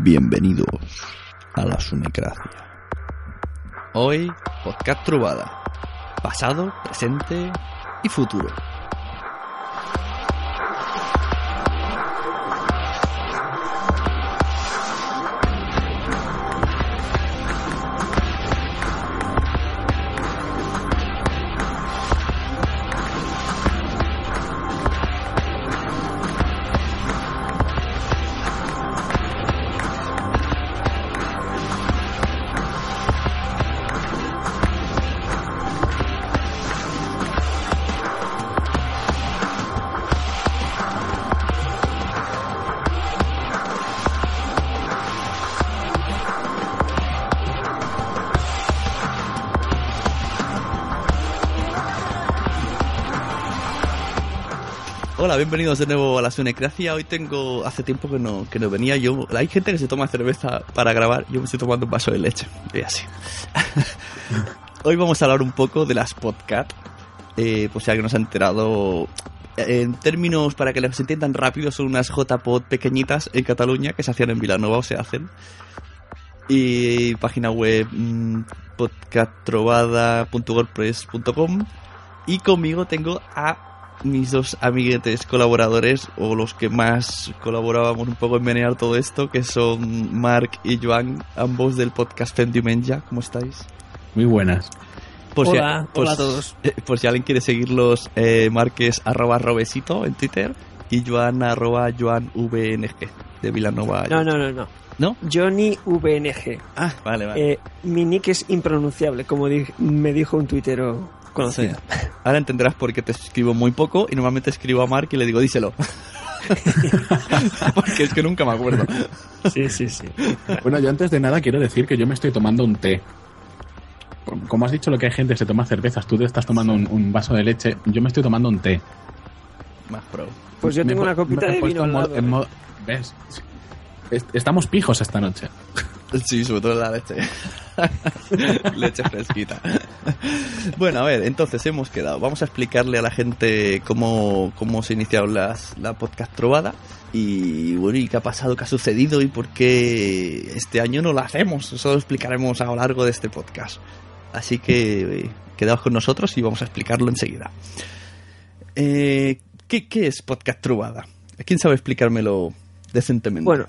Bienvenidos a la Sunecracia. Hoy, podcast Trubada. Pasado, presente y futuro. Bienvenidos de nuevo a la Sunecracia. Hoy tengo, hace tiempo que no, que no venía yo. Hay gente que se toma cerveza para grabar, yo me estoy tomando un vaso de leche. Y así. Hoy vamos a hablar un poco de las podcast. Eh, pues ya que nos ha enterado. En términos para que les entiendan rápido, son unas JPod pequeñitas en Cataluña que se hacían en Vilanova o se hacen. Y página web mmm, podcasttrobada.wordpress.com. Y conmigo tengo a mis dos amiguetes colaboradores o los que más colaborábamos un poco en menear todo esto, que son Marc y Joan, ambos del podcast Diumenge. ¿Cómo estáis? Muy buenas. Por Hola, si, por, hola a todos. eh, por si alguien quiere seguirlos, eh, Marc es arroba robesito en Twitter y Joan arroba joanvng de Vilanova. No, no, no, no. ¿No? Johnny VNG. Ah, vale, vale. Eh, mi nick es impronunciable, como di- me dijo un tuitero Sí. Ahora entenderás por qué te escribo muy poco y normalmente escribo a Mark y le digo, díselo. Porque es que nunca me acuerdo. Sí, sí, sí. Bueno, yo antes de nada quiero decir que yo me estoy tomando un té. Como has dicho lo que hay gente que se toma cervezas, tú te estás tomando un, un vaso de leche, yo me estoy tomando un té. Más pro. Pues yo Me tengo una copita de vino al en mo- lado. en mo- ¿Ves? Est- Estamos pijos esta noche. Sí, sobre todo la leche. leche fresquita. Bueno, a ver, entonces hemos quedado. Vamos a explicarle a la gente cómo, cómo se iniciaron las, la podcast trovada. Y bueno, y qué ha pasado, qué ha sucedido y por qué este año no lo hacemos. Eso lo explicaremos a lo largo de este podcast. Así que, eh, quedaos con nosotros y vamos a explicarlo enseguida. Eh, ¿qué, ¿Qué es Podcast Trubada? ¿Quién sabe explicármelo decentemente? Bueno,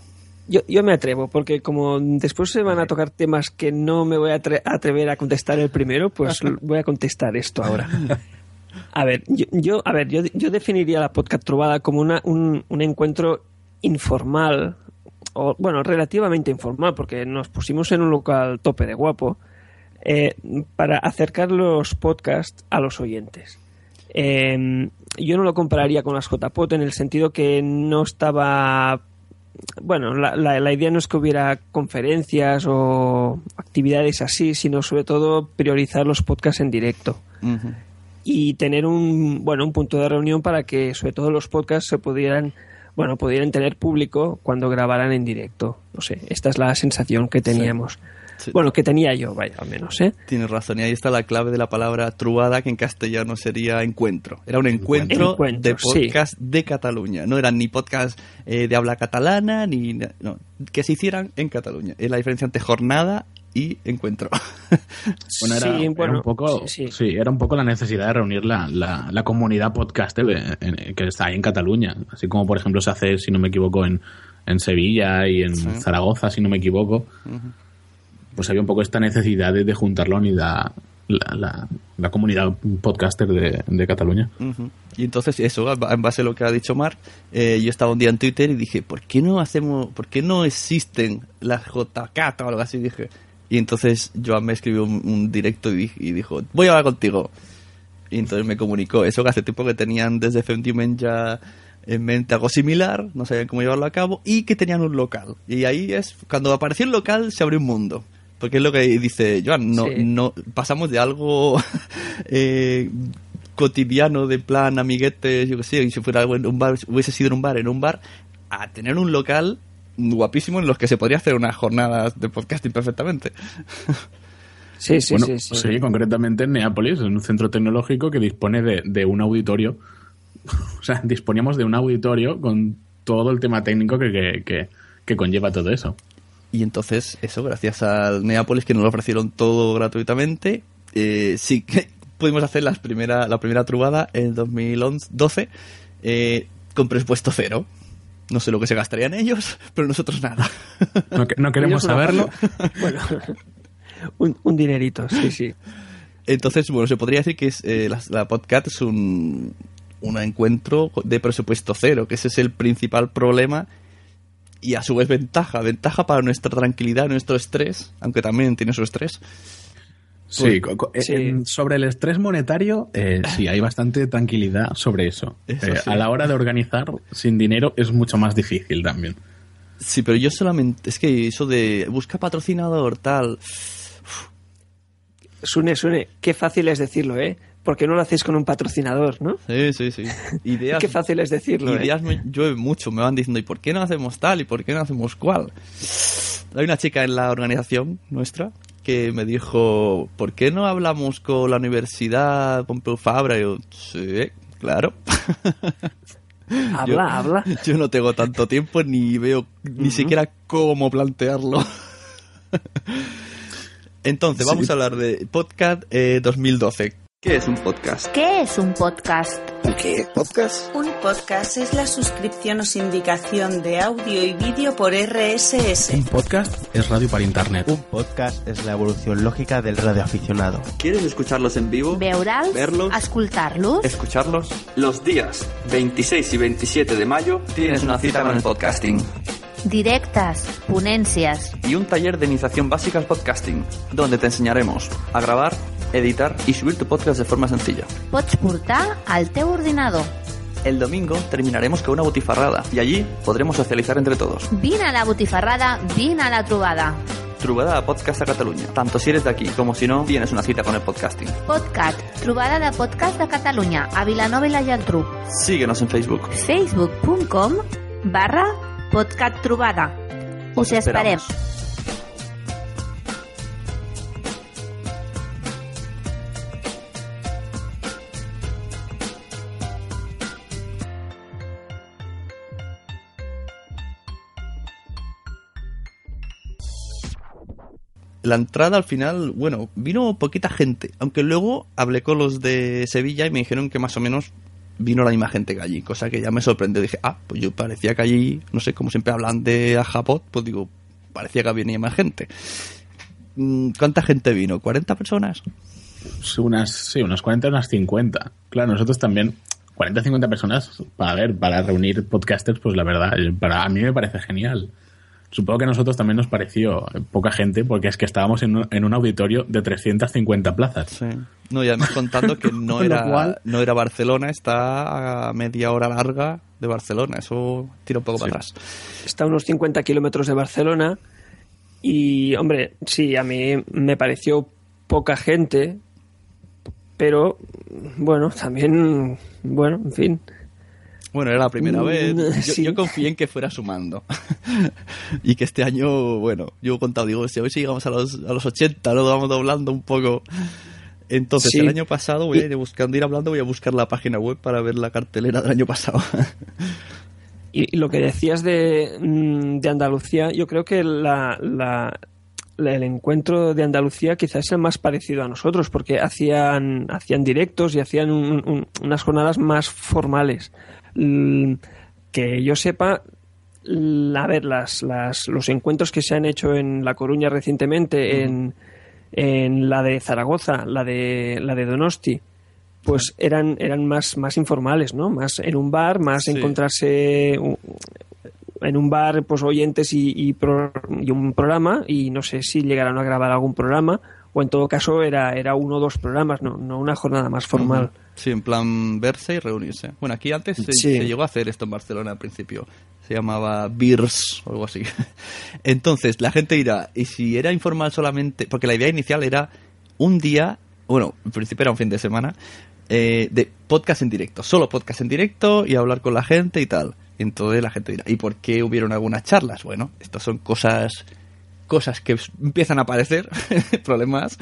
yo, yo me atrevo, porque como después se van a tocar temas que no me voy a atre- a atrever a contestar el primero, pues voy a contestar esto ahora. A ver, yo, yo- a ver, yo, yo definiría la podcast trobada como una, un, un encuentro informal, o bueno, relativamente informal, porque nos pusimos en un local tope de guapo, eh, para acercar los podcasts a los oyentes. Eh, yo no lo compararía con las JPOT en el sentido que no estaba bueno, la, la- la idea no es que hubiera conferencias o actividades así, sino sobre todo priorizar los podcasts en directo y tener un bueno un punto de reunión para que sobre todo los podcasts se pudieran bueno pudieran tener público cuando grabaran en directo. No sé, esta es la sensación que teníamos. Sí. Bueno, que tenía yo, vaya, al menos, ¿eh? Tienes razón, y ahí está la clave de la palabra truada, que en castellano sería encuentro. Era un encuentro, Encuentro, de podcast de Cataluña. No eran ni podcast eh, de habla catalana, ni. No, que se hicieran en Cataluña. Es la diferencia entre jornada y encuentro. Bueno, era, Sí, era bueno, un poco, sí, sí. sí, era un poco la necesidad de reunir la, la, la comunidad podcaster de- en- que está ahí en Cataluña. Así como, por ejemplo, se hace, si no me equivoco, en, en Sevilla y en Zaragoza, si no me equivoco. Pues había un poco esta necesidad de, de juntar la la, comunidad podcaster de, Cataluña. Y entonces eso, en base a lo que ha dicho Mark, eh, yo estaba un día en Twitter y dije, ¿por qué no hacemos, por qué no existen las JK o algo así? Dije. Y entonces Joan me escribió un, directo y, y dijo, voy a hablar contigo. Y entonces me comunicó eso que hace tiempo que tenían desde Femtimen ya en mente algo similar, no sabían cómo llevarlo a cabo, y que tenían un local. Y ahí es, cuando apareció el local se abrió un mundo. Porque es lo que dice Joan, no, Sí. no pasamos de algo eh, cotidiano, de plan amiguetes, yo que sé, y si fuera algo en un bar, hubiese sido en un bar, en un bar, a tener un local guapísimo en los que se podría hacer unas jornadas de podcasting perfectamente. Sí, sí, bueno, sí, sí. concretamente en Neápolis, en un centro tecnológico que dispone de, de un auditorio. O sea, disponíamos de un auditorio con todo el tema técnico que, que, que- que conlleva todo eso. Y entonces, eso, gracias al Neapolis que nos lo ofrecieron todo gratuitamente, eh, sí que pudimos hacer las primera, la primera trubada en 2012 eh, con presupuesto cero. No sé lo que se gastarían ellos, pero nosotros nada. No, que- no queremos saberlo. Bueno, un, un dinerito, sí, sí. Entonces, bueno, se podría decir que es, eh, la, la podcast es un, un encuentro de presupuesto cero, que ese es el principal problema y a su vez ventaja. Ventaja para nuestra tranquilidad, nuestro estrés, aunque también tiene su estrés. Sí, Sí. en- sobre el estrés monetario, eh, sí, hay bastante tranquilidad sobre eso. Eso Eh, sí. A la hora de organizar sin dinero es mucho más difícil también. Sí, pero yo solamente. Es que eso de busca patrocinador, tal. Sune, Sune, qué fácil es decirlo, ¿eh? Porque no lo hacéis con un patrocinador, ¿no? Sí, sí, sí. Ideas. Qué fácil es decirlo, ¿eh? Ideas me llueve mucho. Me van diciendo, ¿y por qué no hacemos tal? ¿Y por qué no hacemos cual? Hay una chica en la organización nuestra que me dijo, ¿por qué no hablamos con la Universidad Pompeu Fabra? Y yo, sí, claro. Habla, Yo- habla. Yo no tengo tanto tiempo ni veo ni siquiera cómo plantearlo. Entonces, vamos a hablar de podcast eh, 2012. ¿Qué es un podcast? ¿Qué es un podcast? ¿Qué? ¿Podcast? Un podcast es la suscripción o sindicación de audio y vídeo por RSS. Un podcast es radio para internet. Un podcast es la evolución lógica del radioaficionado. ¿Quieres escucharlos en vivo? Veurals? Verlos. Escoltar-los? escucharlos. Los días 26 y 27 de mayo tienes una cita con el podcasting Directes, ponències, y un taller de iniciación básica al podcasting, donde te enseñaremos a grabar, editar y subir tu podcast de forma sencilla. pots portar al teu ordinador. El domingo terminaremos con una botifarrada y allí podremos socializar entre todos. Vine a la botifarrada, vine a la trobada. Trobada a Podcast a Catalunya. Tanto si eres de aquí como si no, tienes una cita con el podcasting. Podcast, trobada de podcast de Catalunya, a Vilanova i la Geltrú. Síguenos en Facebook. facebook.com barra podcast trobada. Us esperem. La entrada al final, bueno, vino poquita gente, aunque luego hablé con los de Sevilla y me dijeron que más o menos vino la misma gente que allí, cosa que ya me sorprendió. Dije, ah, pues yo parecía que allí, no sé, como siempre hablan de Ajapot, pues digo, parecía que venía más gente. Mm, ¿Cuánta gente vino? ¿40 personas? Unas, sí, unas 40, unas 50. Claro, nosotros también, 40, 50 personas, para ver, para reunir podcasters, pues la verdad, para a mí me parece genial. Supongo que a nosotros también nos pareció poca gente porque es que estábamos en un, en un auditorio de 350 plazas. Sí. No, y además contando que no era, cual- no era Barcelona, está a media hora larga de Barcelona. Eso tira un poco para atrás. Está a unos 50 kilómetros de Barcelona. Y, hombre, sí, a mí me pareció poca gente. Pero, bueno, también, bueno, en fin. Bueno, era la primera Mm, vez. Yo, sí. yo confié en que fuera sumando. y que este año, bueno, yo he contado, digo, si hoy si llegamos a los, a los 80, luego vamos doblando un poco. Entonces, Sí. el año pasado, voy a ir buscando, ir hablando, voy a buscar la página web para ver la cartelera del año pasado. Y, lo que decías de, mm, de Andalucía, yo creo que la- la- el encuentro de Andalucía quizás es el más parecido a nosotros, porque hacían, hacían directos y hacían un- un- unas jornadas más formales. Mm, Que yo sepa, a ver, las, las, los encuentros que se han hecho en La Coruña recientemente, en, en la de Zaragoza, la de, la de Donosti, pues eran, eran más, más informales, ¿no? Más en un bar, más Sí. encontrarse en un bar, pues oyentes y, y, pro- y un programa, y no sé si llegaron a grabar algún programa, o en todo caso era, era uno o dos programas, no, no una jornada más formal. Sí, en plan verse y reunirse. Bueno, aquí antes se, Sí. se llegó a hacer esto en Barcelona al principio. Se llamaba Beers o algo así. Entonces, la gente dirá, ¿y si era informal solamente? Porque la idea inicial era un día, bueno, en principio era un fin de semana, eh, de podcast en directo. Solo podcast en directo y hablar con la gente y tal. Entonces la gente dirá, ¿y por qué hubieron algunas charlas? Bueno, estas son cosas cosas que empiezan a aparecer, problemas,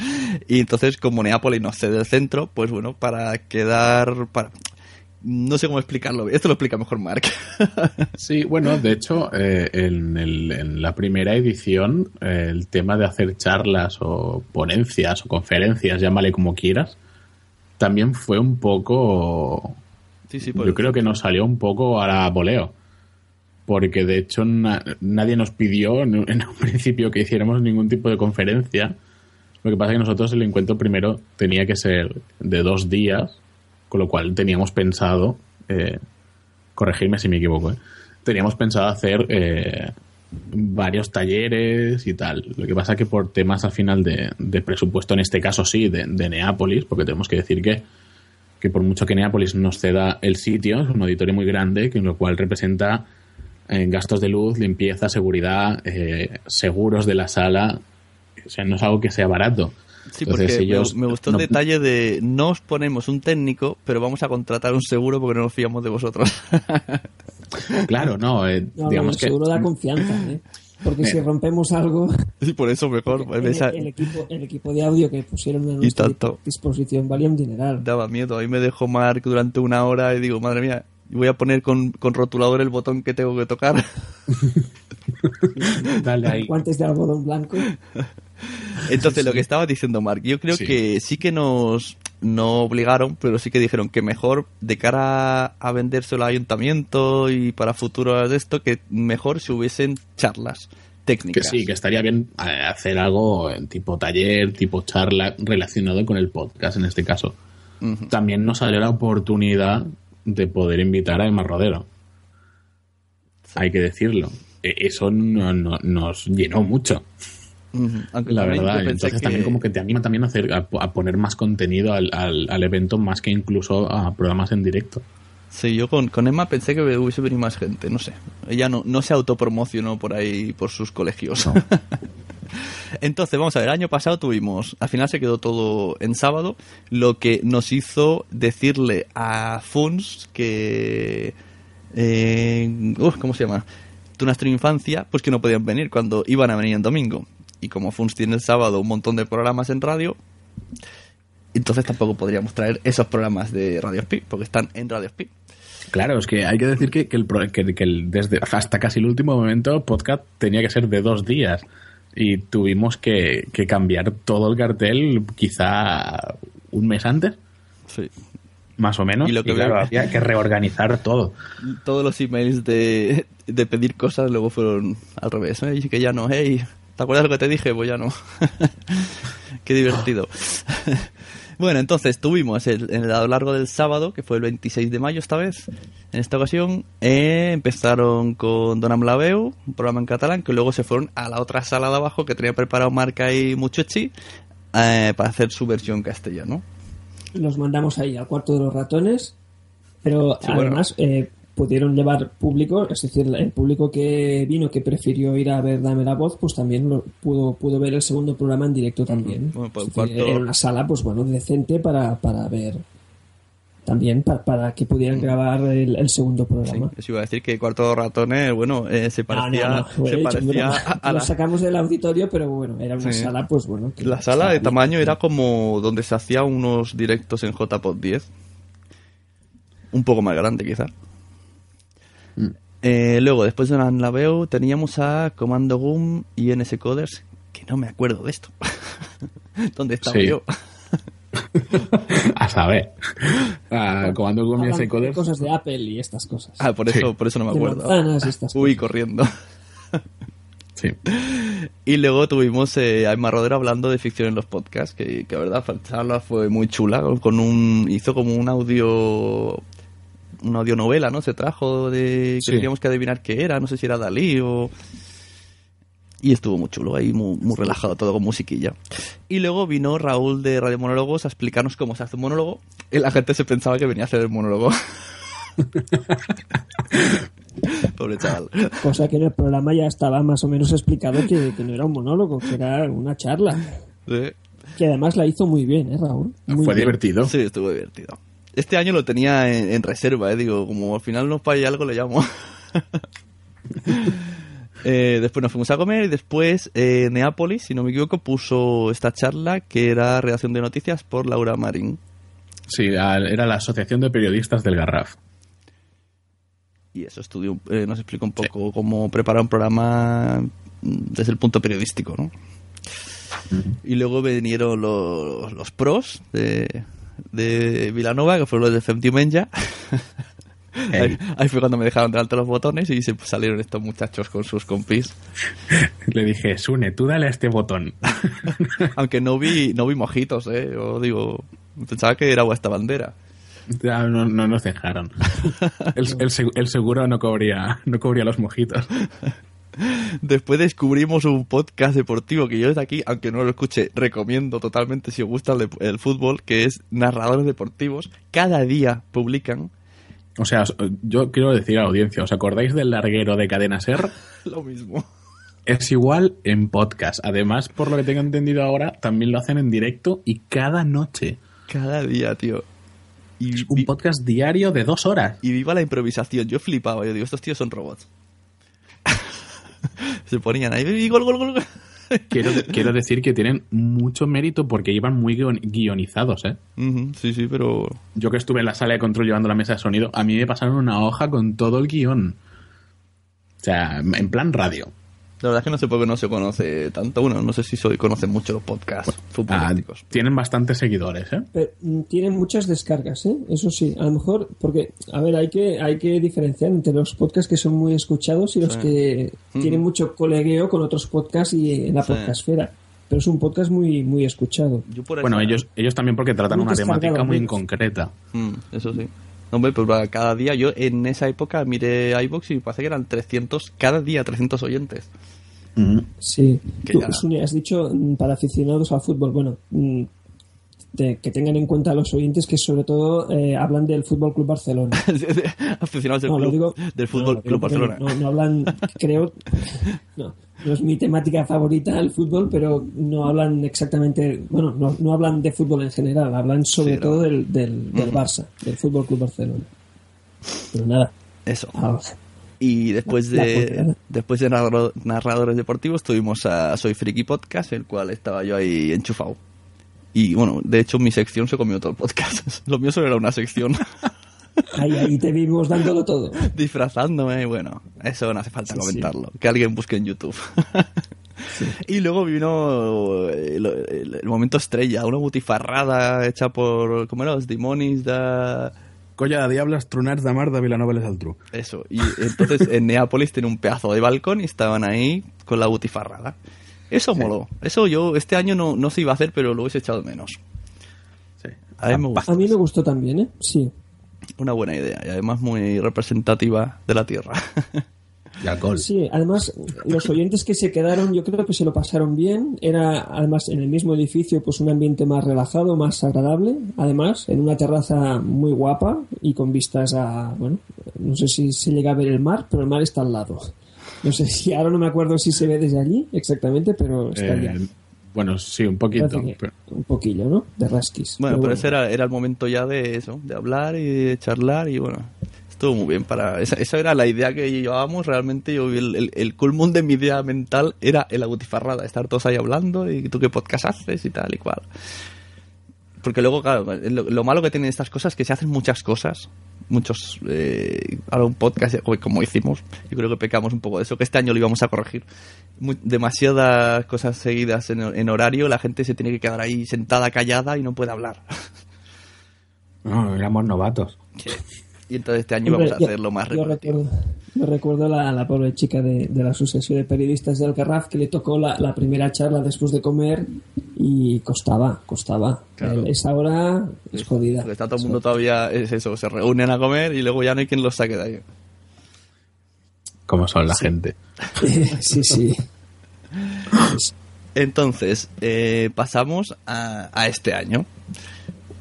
y entonces como Neápolis no cede el centro, pues bueno, para quedar, para... no sé cómo explicarlo, esto lo explica mejor Mark. Sí, bueno, de hecho, eh, en, el- en la primera edición, eh, el tema de hacer charlas o ponencias o conferencias, llámale como quieras, también fue un poco. Sí, sí, por Yo creo que nos salió un poco a la voleo. Porque de hecho na- nadie nos pidió en, un- en un principio que hiciéramos ningún tipo de conferencia. Lo que pasa es que nosotros el encuentro primero tenía que ser de dos días, con lo cual teníamos pensado, eh, corregirme si me equivoco, ¿eh? teníamos pensado hacer eh, varios talleres y tal. Lo que pasa es que por temas al final de, de presupuesto, en este caso sí, de, de Neápolis, porque tenemos que decir que, que por mucho que Neápolis nos ceda el sitio, es un auditorio muy grande, que en lo cual representa eh, gastos de luz, limpieza, seguridad, eh, seguros de la sala. O sea, no es algo que sea barato. Sí, Entonces, porque me- ellos me, gustó no- el detalle de no os ponemos un técnico, pero vamos a contratar un seguro porque no nos fiamos de vosotros. Claro, no, eh, No, digamos bueno, que... seguro da confianza, ¿eh? Porque si rompemos algo, y por eso mejor. el, esa- el equipo, el equipo de audio que pusieron a nuestra tanto. disposición valía un dineral. daba miedo. Ahí me dejó Mark durante una hora y digo, madre mía, voy a poner con, con rotulador el botón que tengo que tocar. Dale ahí. Guantes de algodón blanco. Entonces, lo que estaba diciendo Mark, yo creo Sí. que sí que nos no obligaron, pero sí que dijeron que mejor de cara a vendérselo al ayuntamiento y para futuros de esto, que mejor si hubiesen charlas Que técnicas. sí, que estaría bien eh, hacer algo en tipo taller, tipo charla relacionado con el podcast en este caso. También nos salió la oportunidad de poder invitar a Emma Rodero. Hay que decirlo. E- Eso no- no- nos llenó mucho, la verdad. Entonces que- también como que te anima también a, hacer, a, a poner más contenido al, al- al evento más que incluso a programas en directo. Sí, yo con, con Emma pensé que hubiese venido más gente, no sé. Ella no, no se autopromocionó por ahí por sus colegios. Entonces, vamos a ver, el año pasado tuvimos, al final se quedó todo en sábado, lo que nos hizo decirle a Funs que... Eh, ¿Cómo se llama? De nuestra infancia, pues que no podían venir cuando iban a venir en domingo. Y como Funs tiene el sábado un montón de programas en radio, entonces tampoco podríamos traer esos programas de Radio Speed, porque están en Radio Speed. Claro, es que hay que decir que, que el, pro- que- que el- desde hasta casi el último momento podcast tenía que ser de dos días. y tuvimos que, que cambiar todo el cartel quizá un mes antes. Sí. Más o menos. Y lo que claro, veo- había que reorganizar todo. Todos los emails de, de pedir cosas luego fueron al revés. ¿eh? Y que ya no, hey, ¿te acuerdas lo que te dije? Pues ya no. Qué divertido. bueno, entonces tuvimos el, a lo largo del sábado, que fue el 26 de mayo esta vez, en esta ocasión, eh, empezaron con Donam la Veu, un programa en catalán, que luego se fueron a la otra sala de abajo que tenía preparado Marca y Muchochi eh, para hacer su versión castellano. Los mandamos ahí al cuarto de los ratones, pero Sí, bueno. además eh, pudieron llevar público, es decir, el público que vino, que prefirió ir a ver Dame la Voz, pues también lo, pudo, pudo ver el segundo programa en directo también. Bueno, pues decir, Era una sala, pues bueno, decente para, para ver también, pa- para, que pudieran grabar el, el segundo Sí, programa. eso iba a decir que Cuarto Ratones, bueno, eh, se parecía, no, no, se he dicho, parecía bueno, a, a lo la, sacamos del auditorio, pero bueno, era una Sí. sala, pues bueno. que- la sala de tamaño era como donde se hacía unos directos en JPod 10. Un poco más grande, Eh, luego, después de la veo, teníamos a Comando Gum y NS Coders, que no me acuerdo de esto. ¿Dónde estaba Sí. yo? A saber. Ah, Comando Hablan ese de Coders. cosas de Apple y estas cosas. Ah, por eso, Sí. por eso no me acuerdo. y Uy, corriendo. Sí. Y luego tuvimos eh, a Emma Rodero hablando de ficción en los podcasts, que, que la verdad la charla fue muy chula, con un hizo como un audio una audionovela, ¿no? Se trajo de que Sí. teníamos que adivinar qué era, no sé si era Dalí o y estuvo muy chulo, ahí muy, muy relajado todo con musiquilla. Y luego vino Raúl de Radio Monólogos a explicarnos cómo se hace un monólogo. Y la gente se pensaba que venía a hacer el monólogo. Pobre chaval. Cosa que en el programa ya estaba más o menos explicado que, que no era un monólogo, que era una charla. Sí. Que además la hizo muy bien, ¿eh, Raúl? Muy Fue bien. divertido. Sí, estuvo divertido. Este año lo tenía en, en reserva, ¿eh? Digo, como al final nos falla algo, le llamo. Eh, después nos fuimos a comer y después eh, Neápolis, si no me equivoco, puso esta charla que era redacción de noticias por Laura Marín. Sí, era la Asociación de Periodistas del Garraf. Y eso estudió, eh, nos explica un poco cómo preparar un programa mm, desde el punto periodístico, ¿no? Y luego vinieron los, los pros de, de Vilanova, que fueron los de Femtimenja. ahí, ahí fue cuando me dejaron delante los botones y se salieron estos muchachos con sus compis. Le dije, Sune, tú dale a este botón. Aunque no vi, no vi mojitos, ¿eh? Yo digo, pensaba que era vuestra bandera. Ya, no, no nos dejaron. El, el el seguro no cubría, no cubría los mojitos. Después descubrimos un podcast deportivo que yo desde aquí, aunque no lo escuche, recomiendo totalmente si os gusta el, fútbol, que es Narradores Deportivos. Cada día publican O sea, yo quiero decir a la audiencia, ¿os acordáis del larguero de Cadena Ser? lo mismo. Es igual en podcast. Además, por lo que tengo entendido ahora, también lo hacen en directo y cada noche. Cada día, tío. Y, Un podcast diario de dos horas. y viva la improvisación. Yo flipaba, yo digo, estos tíos son robots. Se ponían ahí, y gol, gol, gol. Quiero, quiero decir que tienen mucho mérito porque iban muy guion- guionizados, ¿eh? Sí, sí, pero Yo que estuve en la sala de control llevando la mesa de sonido, a mí me pasaron una hoja con todo el guion. O sea, en plan radio. La verdad es que no sé por qué no se conoce tanto. Uno, no sé si soy, conocen mucho los podcasts Ah, futbolísticos. tienen bastantes seguidores, ¿eh? Pero, mm, tienen muchas descargas, ¿eh? Eso sí, a lo mejor, porque, a ver, hay que, hay que diferenciar entre los podcasts que son muy escuchados y los Sí. que tienen mucho colegueo con otros podcasts y en la Sí. podcastfera. Pero es un podcast muy, muy escuchado. Yo por Bueno, ellos, ellos también porque tratan Muy una temática muy- en concreta. Mm, eso sí. Hombre, pues va, cada día, yo en esa época miré iBox y me parece que eran 300, cada día 300 oyentes. Sí. Que Tú, ya- has dicho mm, para aficionados al fútbol. Bueno, mm, te- que tengan en cuenta los oyentes que sobre todo eh, hablan del Fútbol Club Barcelona. Aficionados del, No, lo club- digo- del no, Fútbol Club Barcelona. No, no hablan, creo, no, es mi temática favorita el fútbol, pero no hablan exactamente, bueno, no, no hablan de fútbol en general, hablan sobre Sí, todo del, del, del Barça, del Fútbol Club Barcelona. Pero nada, Eso. ah, Y después de después de narrador- narradores deportivos tuvimos a Soy Friki Podcast, el cual estaba yo ahí enchufado. Y bueno, de hecho mi sección se comió todo el podcast. Lo mío solo era una sección. ahí, ahí te vimos dándolo todo. disfrazándome. Bueno, eso no hace falta Sí, sí. comentarlo. Que alguien busque en YouTube. Y luego vino el, el- el momento estrella, una butifarrada hecha por, ¿cómo era? Los Dimonis de... Colla de Diablas, Trunars de Mar de Vilanova i Geltrú. Eso, y entonces en Neápolis tiene un pedazo de balcón y estaban ahí con la butifarrada. Eso moló. Eso yo este año no, no se iba a hacer, pero lo hubiese echado menos. Sí. A mí me gustó. A mí me gustó también, ¿eh? Sí. Una buena idea y además muy representativa de la Tierra. Y alcohol. Sí, además los oyentes que se quedaron yo creo que se lo pasaron bien. Era además en el mismo edificio pues un ambiente más relajado, más agradable. Además en una terraza muy guapa y con vistas a, bueno, no sé si se llega a ver el mar, pero el mar está al lado. No sé si, ahora no me acuerdo si se ve desde allí exactamente, pero está Eh, allá. bueno, sí, un poquito. Parece que- pero- Un poquillo, ¿no? De rasquis. Bueno, pero bueno. ese era, era el momento ya de eso, de hablar y de charlar y bueno, estuvo muy bien para... Esa, esa era la idea que llevábamos, realmente yo el, el, el culmún de mi idea mental era el butifarrada, estar todos ahí hablando y tú qué podcast haces y tal y cual. Porque luego, claro, lo, lo malo que tienen estas cosas es que se hacen muchas cosas, muchos... Eh, ahora un podcast, como hicimos, yo creo que pecamos un poco de eso, que este año lo íbamos a corregir. Mu- demasiadas cosas seguidas en, en horario, la gente se tiene que quedar ahí sentada, callada y no puede hablar. No, éramos novatos. Y entonces este año Hombre, vamos a hacerlo más yo recuerdo, yo recuerdo la, la pobre chica de, de la Asociación de Periodistas de Alcarraf que le tocó la, la primera charla después de comer y costaba, costaba. Claro. Esa hora es jodida. Porque está todo el mundo todavía, es eso, se reúnen a comer y luego ya no hay quien los saque de ahí. Como son la gente. sí, sí. Entonces, eh, pasamos a, a este año.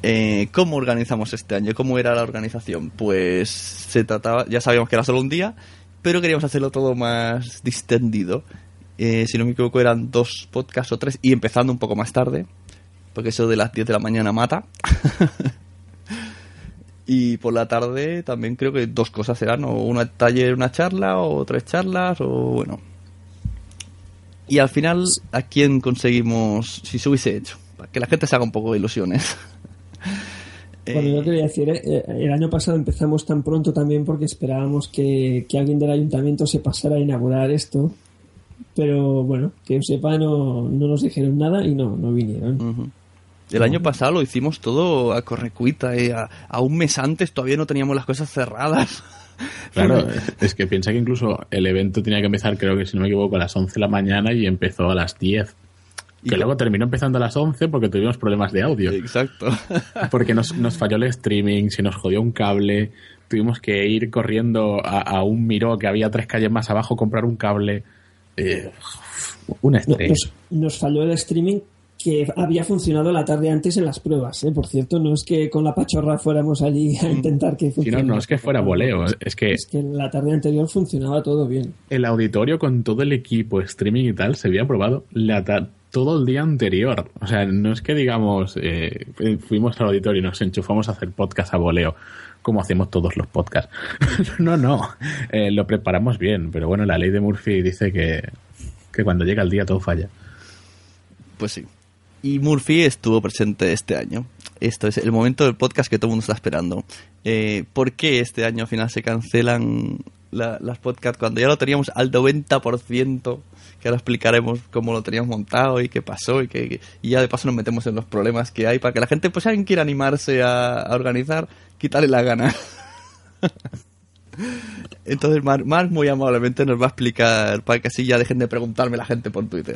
Eh, ¿Cómo organizamos este año? ¿Cómo era la organización? Pues se trataba, ya sabíamos que era solo un día, pero queríamos hacerlo todo más distendido. Eh, si no me equivoco, eran dos podcasts o tres, y empezando un poco más tarde, porque eso de las 10 de la mañana mata. y por la tarde también creo que dos cosas eran, o una taller, una charla, o tres charlas, o bueno. Y al final, ¿a quién conseguimos, si se hubiese hecho? Para que la gente se haga un poco de ilusiones. Bueno, yo quería decir, eh, el año pasado empezamos tan pronto también porque esperábamos que, que alguien del ayuntamiento se pasara a inaugurar esto. Pero bueno, que yo sepa, no, no nos dijeron nada y no, no vinieron. El año pasado lo hicimos todo a correcuita, eh, a, a un mes antes todavía no teníamos las cosas cerradas. Claro, es que piensa que incluso el evento tenía que empezar, creo que si no me equivoco, a las 11 de la mañana y empezó a las 10. Y Que luego terminó empezando a las 11 porque tuvimos problemas de audio. Exacto. Porque nos, nos falló el streaming, se nos jodió un cable, tuvimos que ir corriendo a, a un miró que había tres calles más abajo, comprar un cable. Eh, un No, estrés. nos, nos falló el streaming que había funcionado la tarde antes en las pruebas. ¿eh? Por cierto, no es que con la pachorra fuéramos allí a intentar que Si no, funcionara. no es que fuera voleo, es que Es que la tarde anterior funcionaba todo bien. el auditorio con todo el equipo, streaming y tal, se había probado la ta- todo el día anterior. O sea, no es que digamos, eh, fuimos al auditorio y nos enchufamos a hacer podcast a voleo, como hacemos todos los podcasts. no, no, eh, lo preparamos bien, pero bueno, la ley de Murphy dice que, que cuando llega el día todo falla. Pues sí. Y Murphy estuvo presente este año. Esto es el momento del podcast que todo el mundo está esperando. Eh, ¿Por qué este año al final se cancelan la- las podcasts cuando ya lo teníamos al 90%? Que ahora explicaremos cómo lo teníamos montado y qué pasó y, que, ya de paso nos metemos en los problemas que hay para que la gente, pues alguien quiera animarse a, organizar, quitarle la gana. Entonces Marc muy amablemente nos va a explicar para que así ya dejen de preguntarme la gente por Twitter.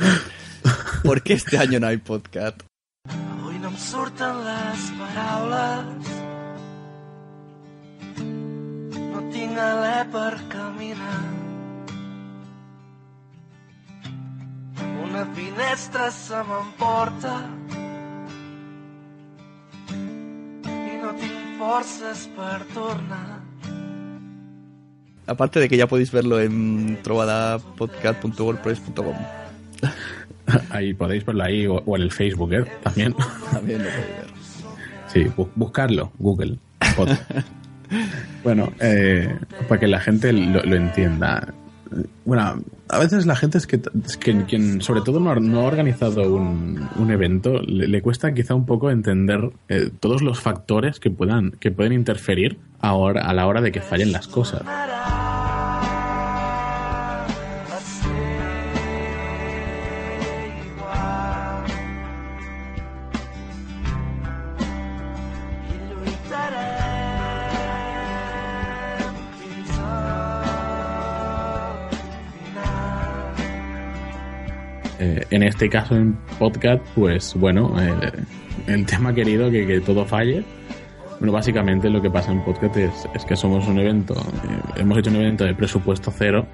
¿Por qué este año no hay podcast? Avui no em surten les paraules Alè per caminar Una finestra se m'emporta I no tinc forces per tornar Aparte de que ya podéis verlo en trovadapodcast.wordpress.com. Ahí podéis verlo ahí o, o en el Facebook, ¿eh? También. También lo podéis ver. Sí, bu- buscarlo, Google. Pod. bueno, eh, para que la gente lo, entienda. Bueno, a veces la gente es que, que quien sobre todo no ha, no ha organizado un, un evento le, le cuesta quizá un poco entender eh, todos los factores que puedan que pueden interferir ahora, a la hora de que fallen las cosas. En este caso, en podcast, pues bueno, eh, el tema querido que, que todo falle. Bueno, básicamente lo que pasa en podcast es, es que somos un evento, eh, hemos hecho un evento de presupuesto cero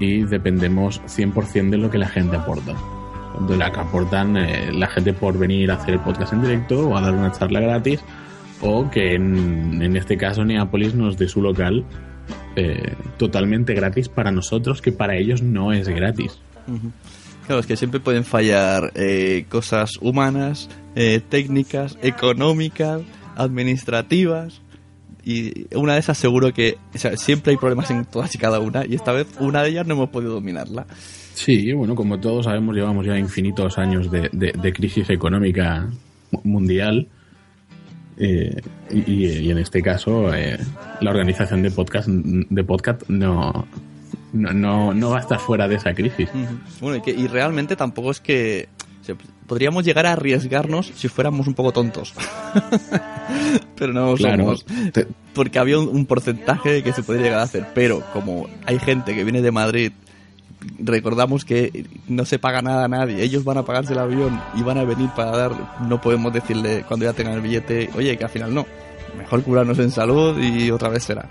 y dependemos 100% de lo que la gente aporta. De la que aportan eh, la gente por venir a hacer el podcast en directo o a dar una charla gratis o que en, en este caso Neapolis nos dé su local eh, totalmente gratis para nosotros, que para ellos no es gratis. Ujú. Claro, es que siempre pueden fallar eh, cosas humanas, eh, técnicas, económicas, administrativas. Y una de esas seguro que o sea, siempre hay problemas en todas y cada una. Y esta vez una de ellas no hemos podido dominarla. Sí, bueno, como todos sabemos, llevamos ya infinitos años de, de- de crisis económica mu- mundial. Eh, y, y en este caso, eh, la organización de podcast, de podcast no, no, no, no va a estar fuera de esa crisis. Bueno, y, que, y realmente tampoco es que... podríamos llegar a arriesgarnos si fuéramos un poco tontos. Pero no Claro. somos. Porque había un, un porcentaje que se podría llegar a hacer. Pero como hay gente que viene de Madrid, recordamos que no se paga nada a nadie. Ellos van a pagarse el avión y van a venir para dar... No podemos decirle cuando ya tengan el billete, oye, que al final no. Mejor curarnos en salud y otra vez será.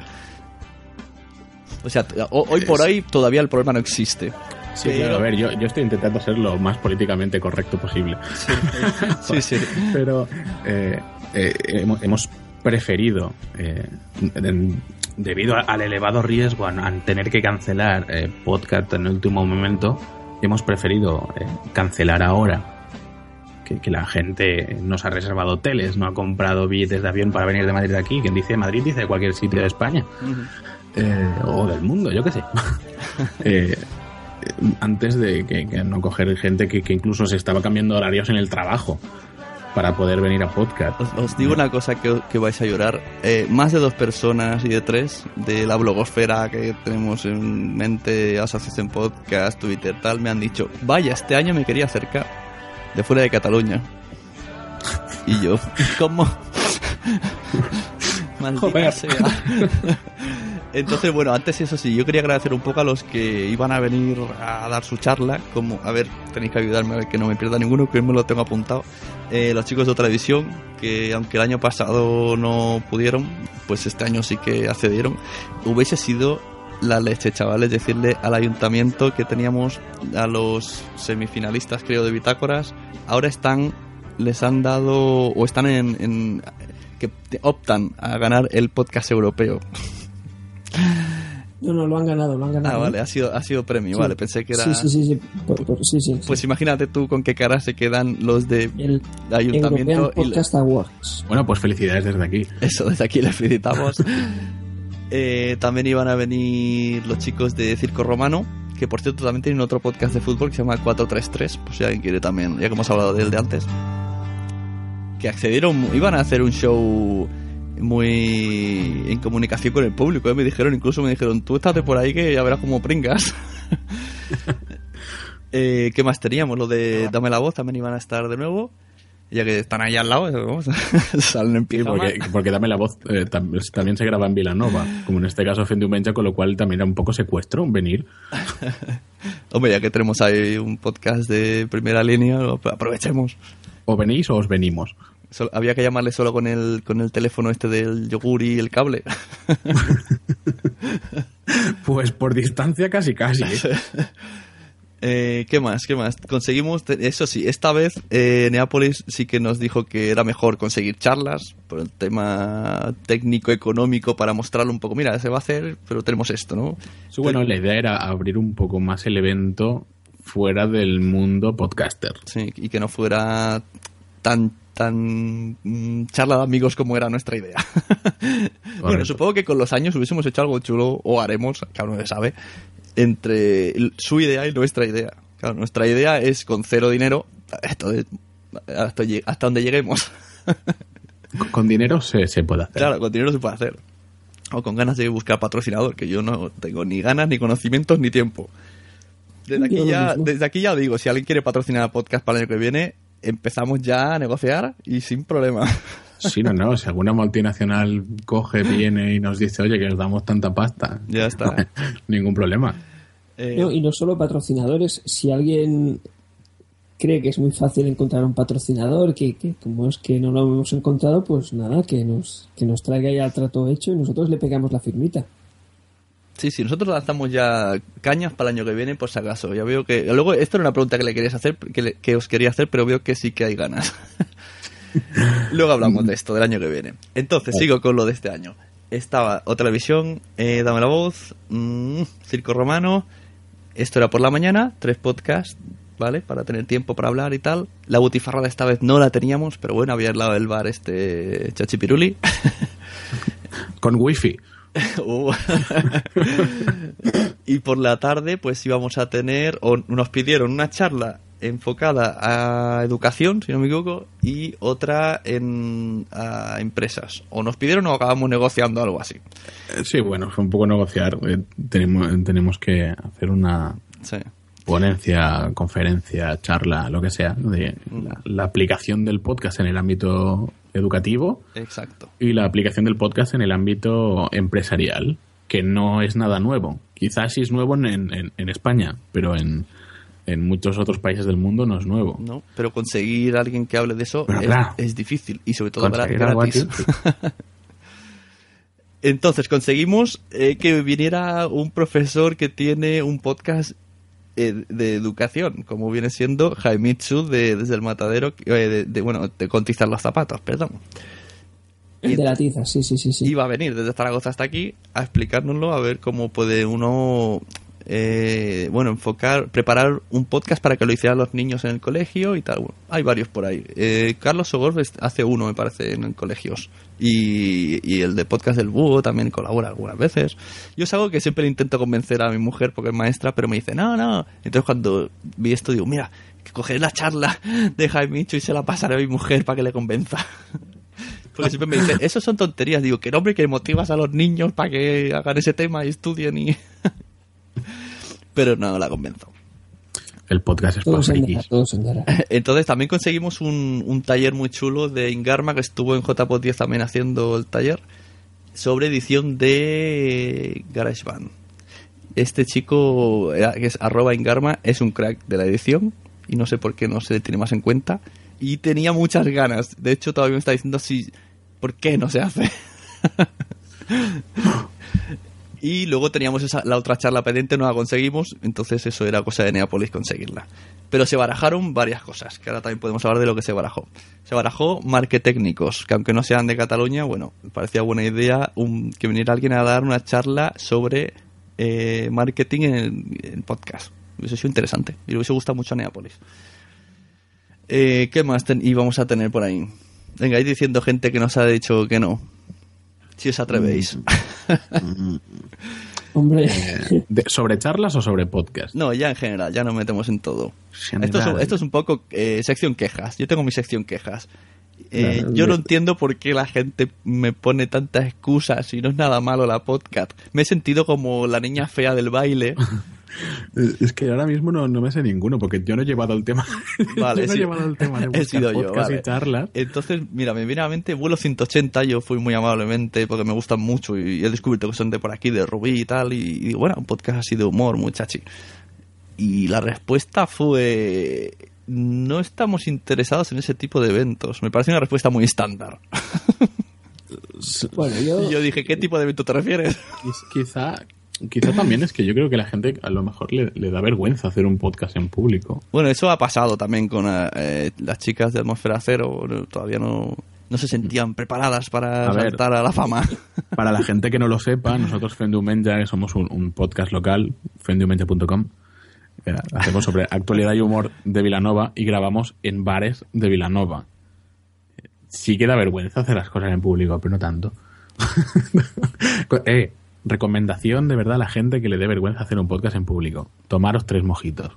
O sea, ho- hoy por hoy todavía el problema no existe. Sí, Pero- claro, a ver, yo, yo estoy intentando ser lo más políticamente correcto posible. Sí, sí. Pero eh, eh, hemos, hemos preferido, eh, en- debido a- al elevado riesgo a, a tener que cancelar eh, podcast en el último momento, hemos preferido eh, cancelar ahora. Que, que la gente nos ha reservado hoteles, no ha comprado billetes de avión para venir de Madrid aquí. Quien dice Madrid dice de cualquier sitio de España. Eh, o del mundo, yo qué sé. Eh, antes de que, que no coger gente que, que incluso se estaba cambiando horarios en el trabajo para poder venir a podcast. Os, os digo una cosa que, que vais a llorar. Eh, más de dos personas y de tres de la blogosfera que tenemos en mente, Asociación Podcast, Twitter, tal, me han dicho, vaya, este año me quería acercar de fuera de Cataluña. Y yo, ¿cómo? Maldita Joder. sea. Entonces, bueno, antes eso sí, yo quería agradecer un poco a los que iban a venir a dar su charla, como, a ver, tenéis que ayudarme a ver que no me pierda ninguno, que me lo tengo apuntado. Eh, los chicos de otra división, que aunque el año pasado no pudieron, pues este año sí que accedieron. Hubiese sido la leche, chavales, decirle al ayuntamiento que teníamos a los semifinalistas, creo, de Bitácoras, ahora están, les han dado, o están en, en que optan a ganar el podcast europeo. No, no, lo han ganado, lo han ganado. Ah, ¿eh? vale, ha sido, ha sido premio, Sí. vale, pensé que era... Sí, sí, sí, sí. Por- por- sí, sí, sí. Pues imagínate tú con qué cara se quedan los de El ayuntamiento European y Podcast Awards. Bueno, pues felicidades desde aquí. eso, desde aquí les felicitamos. Eh, también iban a venir los chicos de Circo Romano, que por cierto también tienen otro podcast de fútbol que se llama 433, pues si alguien quiere también, ya que hemos hablado de él de antes. Que accedieron, iban a hacer un show muy en comunicación con el público, ¿eh? me dijeron, incluso me dijeron, tú estate por ahí que ya verás como pringas. Eh, ¿Qué más teníamos? Lo de Dame la voz también iban a estar de nuevo. Ya que están ahí al lado, vamos, salen en Sí, pijama. porque, porque dame la voz eh, tam- también se graba en Vilanova, como en este caso Fendiumencha, con lo cual también era un poco secuestro venir. Hombre, ya que tenemos ahí un podcast de primera línea, aprovechemos. O venís o os venimos. Había que llamarle solo con el, con el teléfono este del yogur y el cable. Pues por distancia casi casi. ¿eh? Eh, ¿Qué más? ¿Qué más? Conseguimos, eso sí, esta vez eh, Neápolis sí que nos dijo que era mejor conseguir charlas por el tema técnico, económico, para mostrarlo un poco. Mira, se va a hacer, pero tenemos esto, ¿no? Sí, bueno, la idea era abrir un poco más el evento fuera del mundo podcaster. Sí, y que no fuera tan tan mm, charla de amigos como era nuestra idea. bueno, supongo que con los años hubiésemos hecho algo chulo o haremos, claro, no se sabe, entre su idea y nuestra idea. Claro, nuestra idea es con cero dinero, hasta, donde lleguemos. Con- Con dinero se, se puede hacer. claro, con dinero se puede hacer. O con ganas de buscar patrocinador, que yo no tengo ni ganas, ni conocimientos, ni tiempo. Desde aquí, ya, desde aquí ya digo, si alguien quiere patrocinar el podcast para el año que viene, empezamos ya a negociar y sin problema. Sí, no, no. Si alguna multinacional coge, viene y nos dice, oye, que os damos tanta pasta. Ya está. Ningún problema. Eh, No, y no solo patrocinadores, si alguien cree que es muy fácil encontrar un patrocinador, que, que como es que no lo hemos encontrado, pues nada, que nos, que nos traiga ya el trato hecho y nosotros le pegamos la firmita. Sí, sí, nosotros lanzamos ya cañas para el año que viene, por si acaso. Ya veo que. Luego, esto era una pregunta que le querías hacer, que, le- que os quería hacer, pero veo que sí que hay ganas. Luego hablamos de esto, del año que viene. Entonces, sigo con lo de este año. Estaba o televisión, eh, Dame la voz, mm, Circo Romano. Esto era por la mañana, tres podcasts, ¿vale? Para tener tiempo para hablar y tal. La butifarrada esta vez no la teníamos, pero bueno, había al lado del bar este Chachipiruli. Con wifi. Uh. y por la tarde pues íbamos a tener o nos pidieron una charla enfocada a educación si no me equivoco y otra en a empresas o nos pidieron o acabamos negociando algo así Eh, Sí, bueno, fue un poco negociar. Eh, tenemos, tenemos que hacer una sí ponencia, conferencia, charla, lo que sea, de la, la aplicación del podcast en el ámbito educativo exacto y la aplicación del podcast en el ámbito empresarial, que no es nada nuevo. Quizás sí es nuevo en, en- en España, pero en, en muchos otros países del mundo no es nuevo. no pero conseguir a alguien que hable de eso es, claro. es difícil y sobre todo gratis Entonces conseguimos eh, que viniera un profesor que tiene un podcast eh, de educación, como viene siendo Jaimitsu de Desde el Matadero, eh, de, de- bueno, de Contizar los zapatos, perdón. El de la tiza, sí, sí, sí. sí. Iba a venir desde Zaragoza hasta aquí a explicárnoslo, a ver cómo puede uno, eh, bueno, enfocar, preparar un podcast para que lo hicieran los niños en el colegio y tal. Bueno, hay varios por ahí. Eh, Carlos Sogor est- hace uno, me parece, en colegios. Y, el de podcast del búho también colabora algunas veces. Yo es algo que siempre intento convencer a mi mujer porque es maestra, pero me dice, no, no. Entonces cuando vi esto digo, mira, cogeré la charla de Jaimicho y se la pasaré a mi mujer para que le convenza. Porque siempre me dice, eso son tonterías. Digo, que hombre, que motivas a los niños para que hagan ese tema y estudien y... Pero no la convenzo. El podcast es Todo para frikis. Entonces también conseguimos un, un taller muy chulo de Ingarma que estuvo en JPOT 10 también haciendo el taller sobre edición de GarageBand. Este chico, era- que es arroba Ingarma, es un crack de la edición y no sé por qué no se le tiene más en cuenta. Y tenía muchas ganas. De hecho, todavía me está diciendo si, ¿por qué no se hace? Y luego teníamos esa, la otra charla pendiente, no la conseguimos, entonces eso era cosa de Neapolis conseguirla. Pero se barajaron varias cosas, que ahora también podemos hablar de lo que se barajó. Se barajó marketécnicos, que aunque no sean de Cataluña, bueno, parecía buena idea un- que viniera alguien a dar una charla sobre eh, marketing en el, podcast. Hubiese sido interesante y le hubiese gustado mucho a Neapolis. Eh, ¿Qué más íbamos a tener por ahí? Venga, ahí diciendo gente que nos ha dicho que no. Si os atrevéis. Hombre, Eh, de- ¿Sobre charlas o sobre podcast? No, ya en general, ya nos metemos en todo. Esto es, un- esto es un poco eh, sección quejas. Yo tengo mi sección quejas. Eh, yo no entiendo por qué la gente me pone tantas excusas y no es nada malo la podcast. Me he sentido como la niña fea del baile. Eh, Es que ahora mismo no, no me sé ninguno, porque yo no he llevado el tema. Vale, yo no he sí. llevado el tema de He sido yo, podcast vale. y charlas. Entonces, mira, me viene a la mente vuelo 180, yo fui muy amablemente porque me gustan mucho y he descubierto que son de por aquí, de Rubí y tal, y, y digo, bueno, un podcast así de humor, muy chachi. Y la respuesta fue, no estamos interesados en ese tipo de eventos. Me parece una respuesta muy estándar. bueno, yo, Y yo dije, ¿qué tipo de evento te refieres? Quiz- Quizá, quizá también es que yo creo que la gente a lo mejor le, le da vergüenza hacer un podcast en público. Bueno, eso ha pasado también con eh, las chicas de Atmósfera Cero, todavía no, no se sentían preparadas para A ver. saltar a la fama. Para la gente que no lo sepa, nosotros Fendumenja, que somos un, un podcast local, fendumenja.com, eh, hacemos sobre actualidad y humor de Vilanova y grabamos en bares de Vilanova. Sí que da vergüenza hacer las cosas en público, pero no tanto. eh, recomendación de verdad a la gente que le dé vergüenza hacer un podcast en público. Tomaros tres mojitos.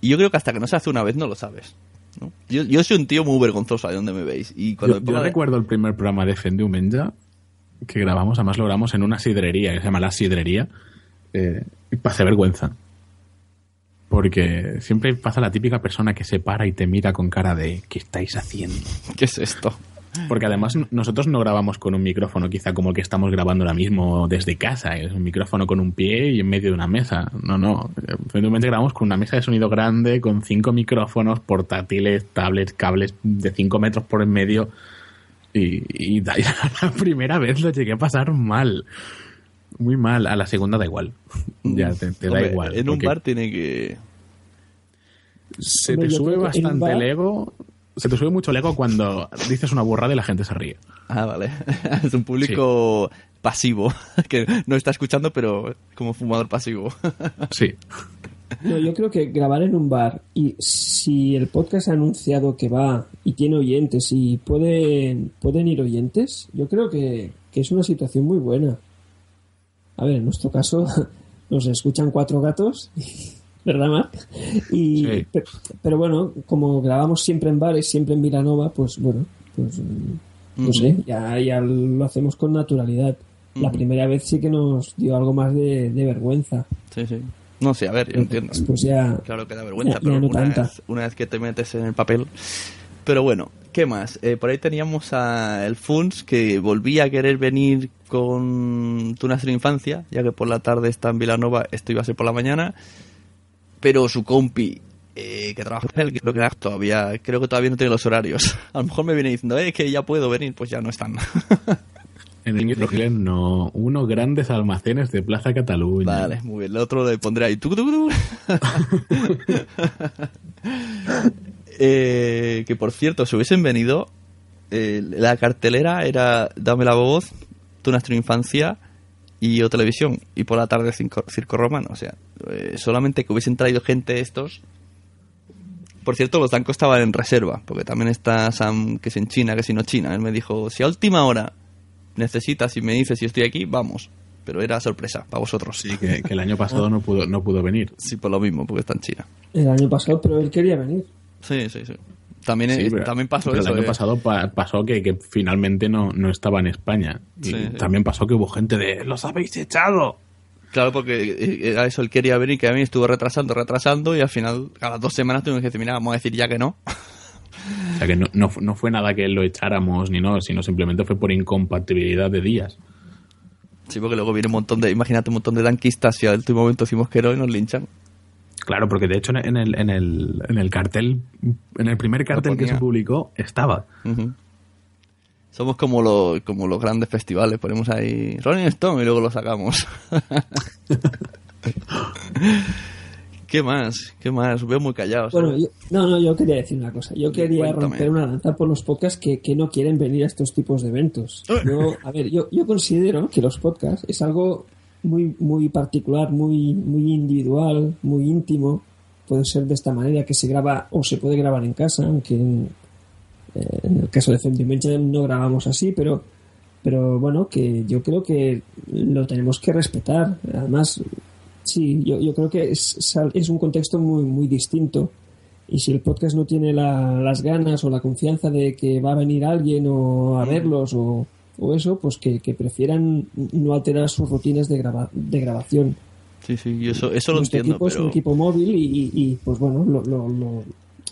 Y yo creo que hasta que no se hace una vez no lo sabes. ¿no? Yo, yo soy un tío muy vergonzoso ahí donde me veis. Y cuando Yo, me yo pongo de- recuerdo el primer programa de Fendumenja que grabamos, además lo grabamos en una sidrería, que se llama La Sidrería, eh, y pasé vergüenza. Porque siempre pasa la típica persona que se para y te mira con cara de ¿qué estáis haciendo? ¿Qué es esto? Porque además nosotros no grabamos con un micrófono quizá como el que estamos grabando ahora mismo desde casa. Es un micrófono con un pie y en medio de una mesa. No, no. Finalmente grabamos con una mesa de sonido grande, con cinco micrófonos, portátiles, tablets, cables de cinco metros por en medio. Y, y la primera vez lo llegué a pasar mal. Muy mal. A la segunda da igual. ya te, te da Hombre, igual. En un bar tiene que. Se Hombre, te sube bastante el bar- ego. Se te sube mucho el ego cuando dices una burrada y la gente se ríe. Ah, vale. es un público pasivo, que no está escuchando, pero como fumador pasivo. Sí. No, yo creo que grabar en un bar y si el podcast ha anunciado que va y tiene oyentes y pueden, pueden ir oyentes, yo creo que, que es una situación muy buena. A ver, en nuestro caso nos escuchan cuatro gatos, ¿verdad, Marc? Y, Sí. pero bueno, como grabamos siempre en bares, siempre en Vilanova, pues bueno, pues no sé, ya, ya lo hacemos con naturalidad. La primera vez sí que nos dio algo más de, de vergüenza. Sí, sí. No sé, a ver, yo entiendo. Pues ya, Claro que da vergüenza, Ya- pero no una, tanta. vez, una vez que te metes en el papel. Pero bueno, ¿qué más? Eh, por ahí teníamos a el Funs que volvía a querer venir con tu nuestra infancia, ya que por la tarde está en Vilanova, esto iba a ser por la mañana. Pero su compi, eh, que trabaja con él, que creo que todavía, creo que todavía no tiene los horarios. A lo mejor me viene diciendo, eh, que ya puedo venir, pues ya no están. En el Microclen no. Uno grandes almacenes de Plaza Cataluña. Vale, muy bien. El otro le pondré ahí. Eh, que por cierto, si hubiesen venido, eh, la cartelera era Dame la voz, Tu nuestra infancia y O Televisión. Y por la tarde Circo Romano. O sea, eh, solamente que hubiesen traído gente estos. Por cierto, los bancos estaban en reserva, porque también está Sam, que es en China, que si no China. Él me dijo, si a última hora necesitas y me dices si estoy aquí, vamos. Pero era sorpresa para vosotros. Sí, que, que el año pasado no pudo, no pudo venir. Sí, por lo mismo, porque está en China. el año pasado, pero él quería venir. Sí, sí, sí. También, Sí, pero- también pasó pero eso. El año eh. pasado pa- pasó que, que finalmente no, no estaba en España. Y Sí, sí. también pasó que hubo gente de ¡Los habéis echado! Claro, porque era eso, él quería venir, que a mí estuvo retrasando, retrasando, y al final, a las dos semanas tuvimos que decir, mira, vamos a decir ya que no. O sea que no, no, fu- no fue nada que lo echáramos ni no, sino simplemente fue por incompatibilidad de días. Sí, porque luego viene un montón de, imagínate un montón de tanquistas y al último momento decimos que no y nos linchan. Claro, porque de hecho en el, en el, en el cartel, en el primer cartel que se publicó, estaba. Ujú. Somos como, los como los grandes festivales, ponemos ahí Rolling Stone y luego lo sacamos. ¿Qué más? ¿Qué más? Veo muy callados. Bueno, ¿eh? yo, no, no, yo quería decir una cosa. Yo quería Cuéntame. romper una lanza por los podcasts que, que no quieren venir a estos tipos de eventos. Yo, a ver, yo, yo considero que los podcasts es algo muy, muy particular, muy, muy individual, muy íntimo. Puede ser de esta manera, que se graba o se puede grabar en casa, aunque en, eh, en el caso de Dimension no grabamos así, pero, pero bueno, que yo creo que lo tenemos que respetar. Además, Sí, yo, yo creo que es, es un contexto muy, muy distinto. Y si el podcast no tiene la- las ganas o la confianza de que va a venir alguien o a verlos o, o eso, pues que, que prefieran no alterar sus rutinas de, graba- de grabación. Sí, sí, yo eso, eso lo Nuestro entiendo, equipo es pero... un equipo móvil y, y- y, pues bueno, lo, lo- lo-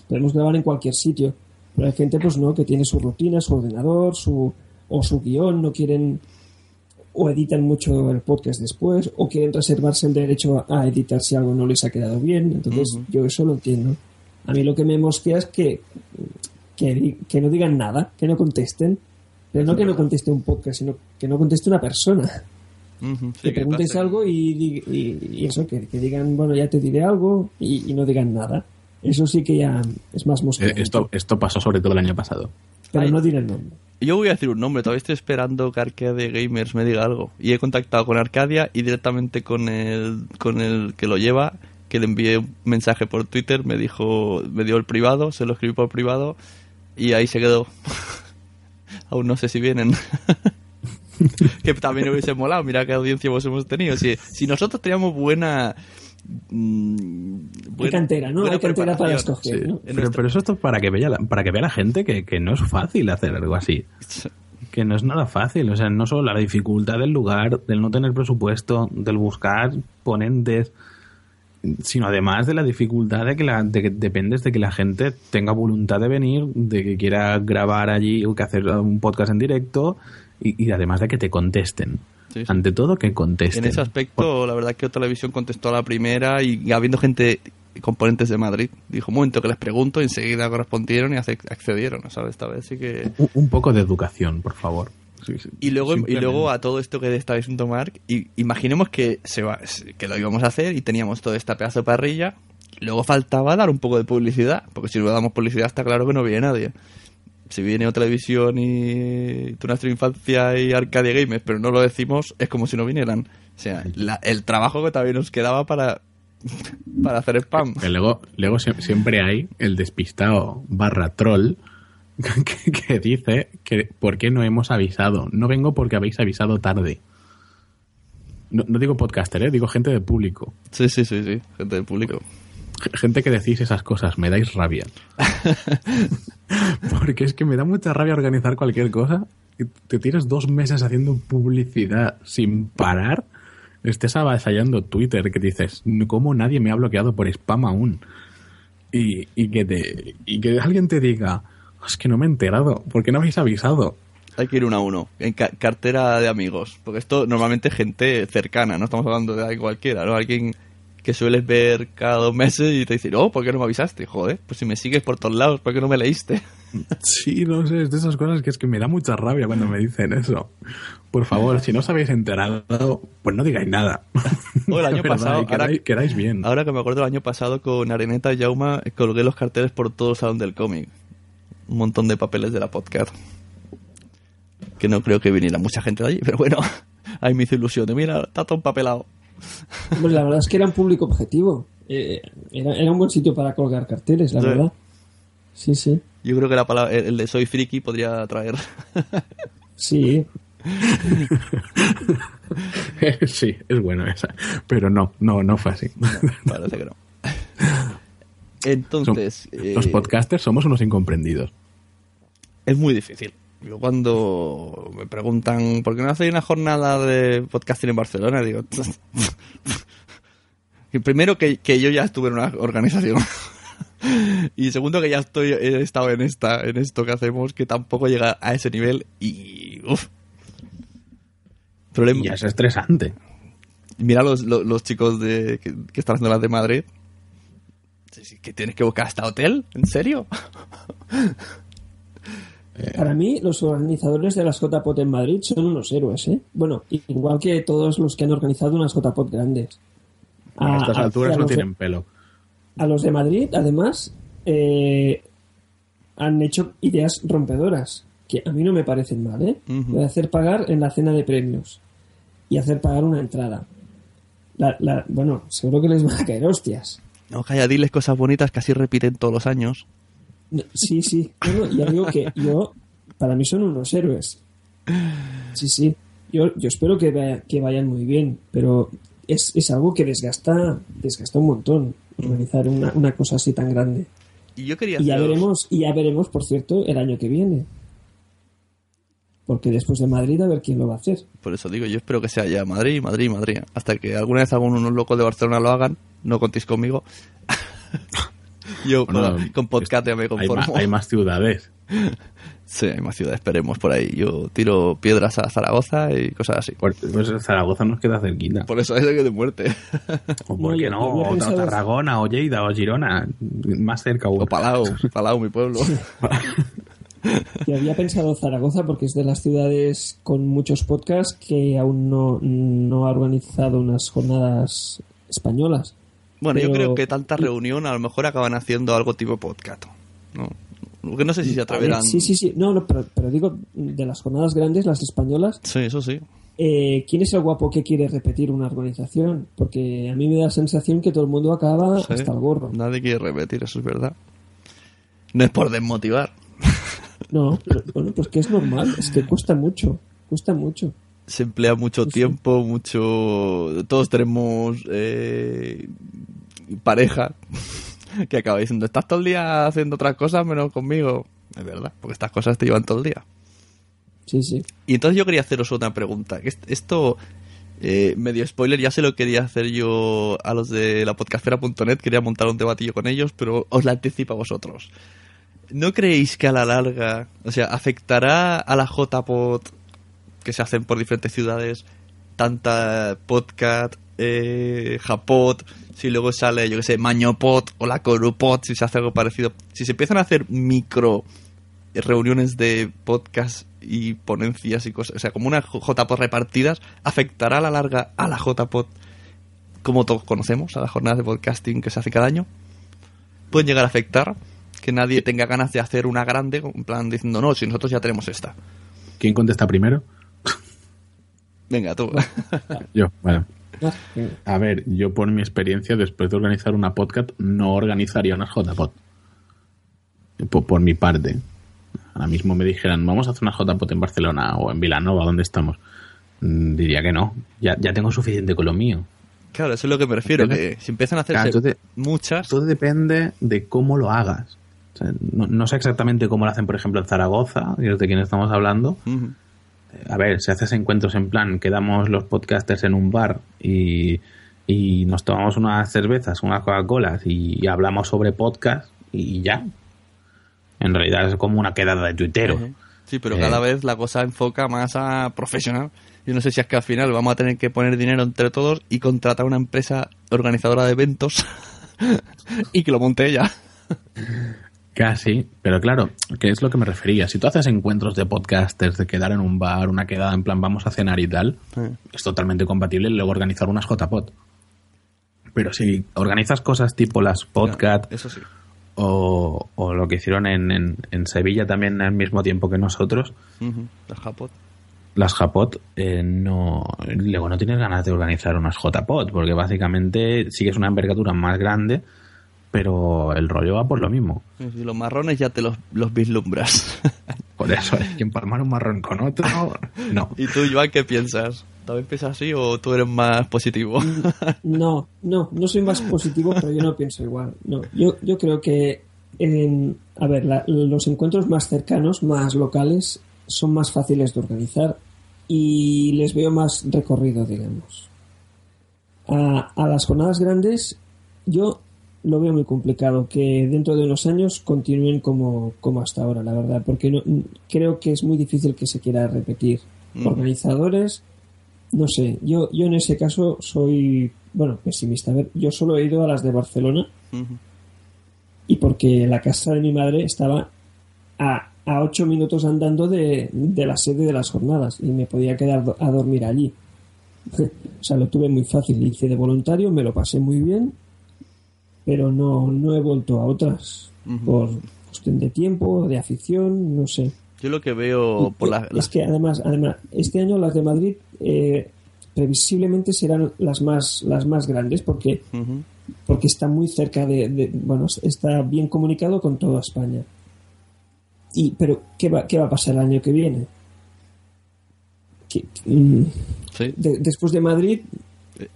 podemos grabar en cualquier sitio. Pero hay gente pues no, que tiene su rutina, su ordenador, su o su guion, no quieren o editan mucho el podcast después o quieren reservarse el derecho a, editar si algo no les ha quedado bien. Entonces yo eso lo entiendo. A mí lo que me mosquea es que, que, que no digan nada, que no contesten. Pero no que no conteste un podcast, sino que no conteste una persona sí, que que preguntes pase. algo y, y- y eso, que, que digan, bueno, ya te diré algo y, y no digan nada. Eso sí que ya es más Eh, mosqueante. Esto, esto pasó sobre todo el año pasado. pero Ay. no diré el nombre. Yo voy a decir un nombre, todavía estoy esperando que Arcadia Gamers me diga algo. Y he contactado con Arcadia y directamente con el, con el que lo lleva, que le envié un mensaje por Twitter, me dijo, me dio el privado, se lo escribí por privado y ahí se quedó. Aún no sé si vienen. que también hubiese molado, mira qué audiencia vos hemos tenido. Si, si nosotros teníamos buena... mm, Hay cantera, ¿no? buena Hay cantera para escoger, sí, ¿no? en Pero, pero eso es para que, vea la, para que vea la gente que, que no es fácil hacer algo así. Que no es nada fácil. O sea, no solo la dificultad del lugar, del no tener presupuesto, del buscar ponentes, sino además de la dificultad de que, la, de que dependes de que la gente tenga voluntad de venir, de que quiera grabar allí o que hacer un podcast en directo y, y además de que te contesten. Sí, sí. Ante todo, que contesten. En ese aspecto, la verdad que Televisión contestó a la primera y, y habiendo gente, componentes de Madrid, dijo, un momento que les pregunto, enseguida correspondieron y accedieron, ¿sabes? Esta vez sí que... Un, un poco de educación, por favor. Y luego, y luego a todo esto que está diciendo Mark, y, imaginemos que, se va, que lo íbamos a hacer y teníamos toda esta pedazo de parrilla, y luego faltaba dar un poco de publicidad, porque si no damos publicidad está claro que no viene nadie. Si viene o televisión y tu nuestra infancia y Arcadia Games, pero no lo decimos, es como si no vinieran. O sea, la- el trabajo que también nos quedaba para, para hacer spam. Luego, luego sie- siempre hay el despistado barra troll que, que dice que ¿por qué no hemos avisado? No vengo porque habéis avisado tarde. No, no digo podcaster, ¿eh? digo gente de público. Sí, sí, sí, sí, gente del público. Gente que decís esas cosas, me dais rabia. Porque es que me da mucha rabia organizar cualquier cosa. y Te tienes dos meses haciendo publicidad sin parar. Estés avasallando Twitter que dices, ¿cómo nadie me ha bloqueado por spam aún? Y, y que, te, y que alguien te diga, es que no me he enterado, ¿por qué no habéis avisado? Hay que ir uno a uno, en ca- cartera de amigos. Porque esto normalmente es gente cercana, no estamos hablando de cualquiera, ¿no? Alguien que sueles ver cada dos meses y te dice, oh, ¿por qué no me avisaste? Joder, pues si me sigues por todos lados, ¿por qué no me leíste? Sí, no sé, es de esas cosas que es que me da mucha rabia cuando me dicen eso. Por favor, si no os habéis enterado, pues no digáis nada. O el año pasado, queráis, ahora- queráis bien. Ahora que me acuerdo el año pasado con Areneta y Jauma, colgué los carteles por todo el salón del cómic. Un montón de papeles de la podcast. Que no creo que viniera mucha gente de allí, pero bueno, ahí me hizo ilusión. de, Mira, está todo empapelado. Hombre, la verdad es que era un público objetivo. Eh, era, era un buen sitio para colgar carteles, la Sí. verdad. Sí, sí. Yo creo que la palabra, el de soy friki podría traer. Sí. sí, es bueno esa. Pero no, no, no fue así. Parece que no. Entonces, eh, Los podcasters somos unos incomprendidos. es muy difícil. Yo cuando me preguntan, ¿por qué no hacéis una jornada de podcasting en Barcelona? Digo, que primero que, que yo ya estuve en una organización. y segundo que ya estoy, he estado en esta, en esto que hacemos, que tampoco llega a ese nivel y uff. Problema. Y ya es estresante. Mira los, los, los chicos de, que, que están haciendo las de Madrid. ¿Que tienes que buscar hasta hotel? ¿En serio? Para mí, los organizadores de las JPOT en Madrid son unos héroes, ¿eh? Bueno, igual que todos los que han organizado unas JPOT grandes. A estas a- alturas a no de- tienen pelo. A los de Madrid, además, eh, han hecho ideas rompedoras, que a mí no me parecen mal, ¿eh? De hacer pagar en la cena de premios y hacer pagar una entrada. La- la- bueno, seguro que les van a caer hostias. No, calla, diles cosas bonitas que así repiten todos los años. Sí, sí. No, no, ya digo que yo, para mí son unos héroes. Sí, sí. Yo, yo espero que, vaya- que vayan muy bien, pero es, es algo que desgasta, desgasta un montón organizar una, una cosa así tan grande. Y yo quería Y ya veremos, y ya veremos, por cierto, el año que viene. Porque después de Madrid a ver quién lo va a hacer. Por eso digo, yo espero que sea ya Madrid, Madrid, Madrid. Hasta que alguna vez algunos locos de Barcelona lo hagan, no contéis conmigo. yo Bueno, con, con podcast ya me Hay, conformo. hay más ciudades. Sí, hay más ciudades, esperemos por ahí. Yo tiro piedras a Zaragoza y cosas así. Pues, pues Zaragoza nos queda cerquita. Por eso es que de muerte. ¿O No, por qué no? O Tarragona, o Lleida, o Girona. Más cerca. O Palau, Palau, mi pueblo. Yo había pensado Zaragoza porque es de las ciudades con muchos podcasts que aún no, no ha organizado unas jornadas españolas. Bueno, yo creo que tanta reunión a lo mejor acaban haciendo algo tipo podcast. ¿no? Porque no sé si se ver, atreverán. Sí, sí, sí. No, no, pero, pero digo, de las jornadas grandes, las españolas, Sí, eso sí. eh, ¿quién es el guapo que quiere repetir una organización? Porque a mí me da la sensación que todo el mundo acaba Sí. hasta el gorro. Nadie quiere repetir, eso es verdad. No es por desmotivar. No, pero, bueno, pues que es normal, es que cuesta mucho, cuesta mucho. Se emplea mucho tiempo, mucho... Todos tenemos eh, pareja que acaba diciendo, estás todo el día haciendo otras cosas menos conmigo. Es verdad, porque estas cosas te llevan todo el día. Sí, sí. Y entonces yo quería haceros otra pregunta. Esto Eh, medio spoiler, ya se lo quería hacer yo a los de la podcastera.net, quería montar un debatillo con ellos, pero os la anticipo a vosotros. ¿No creéis que a la larga, o sea, afectará a la JPod que se hacen por diferentes ciudades, tanta podcast, eh, Japod, si luego sale, yo que sé, Mañopod o la Corupod, si se hace algo parecido, si se empiezan a hacer micro reuniones de podcast y ponencias y cosas, o sea, como unas JPod repartidas, afectará a la larga a la JPod como todos conocemos, a las jornadas de podcasting que se hace cada año. Pueden llegar a afectar que nadie tenga ganas de hacer una grande, en plan diciendo, no, si nosotros ya tenemos esta. ¿Quién contesta primero? Venga, tú. Yo, bueno. A ver, yo por mi experiencia, después de organizar una podcast, no organizaría una JPod. Por, por mi parte. Ahora mismo me dijeran, vamos a hacer una JPod en Barcelona o en Vilanova, donde estamos. Mm, Diría que no. Ya, ya tengo suficiente con lo mío. Claro, eso es lo que me refiero, Entonces- que si empiezan a hacerse Claro, entonces- muchas... Todo depende de cómo lo hagas. O sea, no, no sé exactamente cómo lo hacen, por ejemplo, en Zaragoza, que es de quien estamos hablando. Ujú. A ver, si haces encuentros en plan, quedamos los podcasters en un bar y, y nos tomamos unas cervezas, unas Coca-Colas y, hablamos sobre podcast y ya. En realidad es como una quedada de tuitero. Sí, pero Eh. cada vez la cosa enfoca más a profesional. Yo no sé si es que al final vamos a tener que poner dinero entre todos y contratar una empresa organizadora de eventos y que lo monte ella. Casi, pero claro, que es lo que me refería. Si tú haces encuentros de podcasters, de quedar en un bar, una quedada en plan vamos a cenar y tal, es totalmente compatible luego organizar unas JPod. Pero si organizas cosas tipo las podcast Eso sí. o, o lo que hicieron en, en, en Sevilla también al mismo tiempo que nosotros, Ujú, La Japot. las eh, no, luego no tienes ganas de organizar unas JPod, porque básicamente sigues una envergadura más grande, pero el rollo va por lo mismo. Y los marrones ya te los, los vislumbras. Por eso, es que empalmar un marrón con otro, no. ¿Y tú, Joan, qué piensas? ¿También piensas así o tú eres más positivo? No, no, no soy más positivo, pero yo no pienso igual. No, yo, yo creo que, en, a ver, la- los encuentros más cercanos, más locales, son más fáciles de organizar y les veo más recorrido, digamos. A, a las jornadas grandes, yo lo veo muy complicado que dentro de unos años continúen como, como hasta ahora, la verdad, porque no, creo que es muy difícil que se quiera repetir. Mm. Organizadores, no sé, yo, yo en ese caso soy, bueno, pesimista. A ver, yo solo he ido a las de Barcelona y porque la casa de mi madre estaba a, a ocho minutos andando de, de la sede de las jornadas y me podía quedar a dormir allí. o sea, lo tuve muy fácil. Hice de voluntario, me lo pasé muy bien, pero no, no he vuelto a otras por cuestión de tiempo, de afición, no sé. Yo lo que veo por la... Es que además, además, este año las de Madrid eh, previsiblemente serán las más, las más grandes porque, porque está muy cerca de, de- bueno, está bien comunicado con toda España. Y, pero, ¿qué va, qué va a pasar el año que viene? ¿Qué- Sí. de- después de Madrid,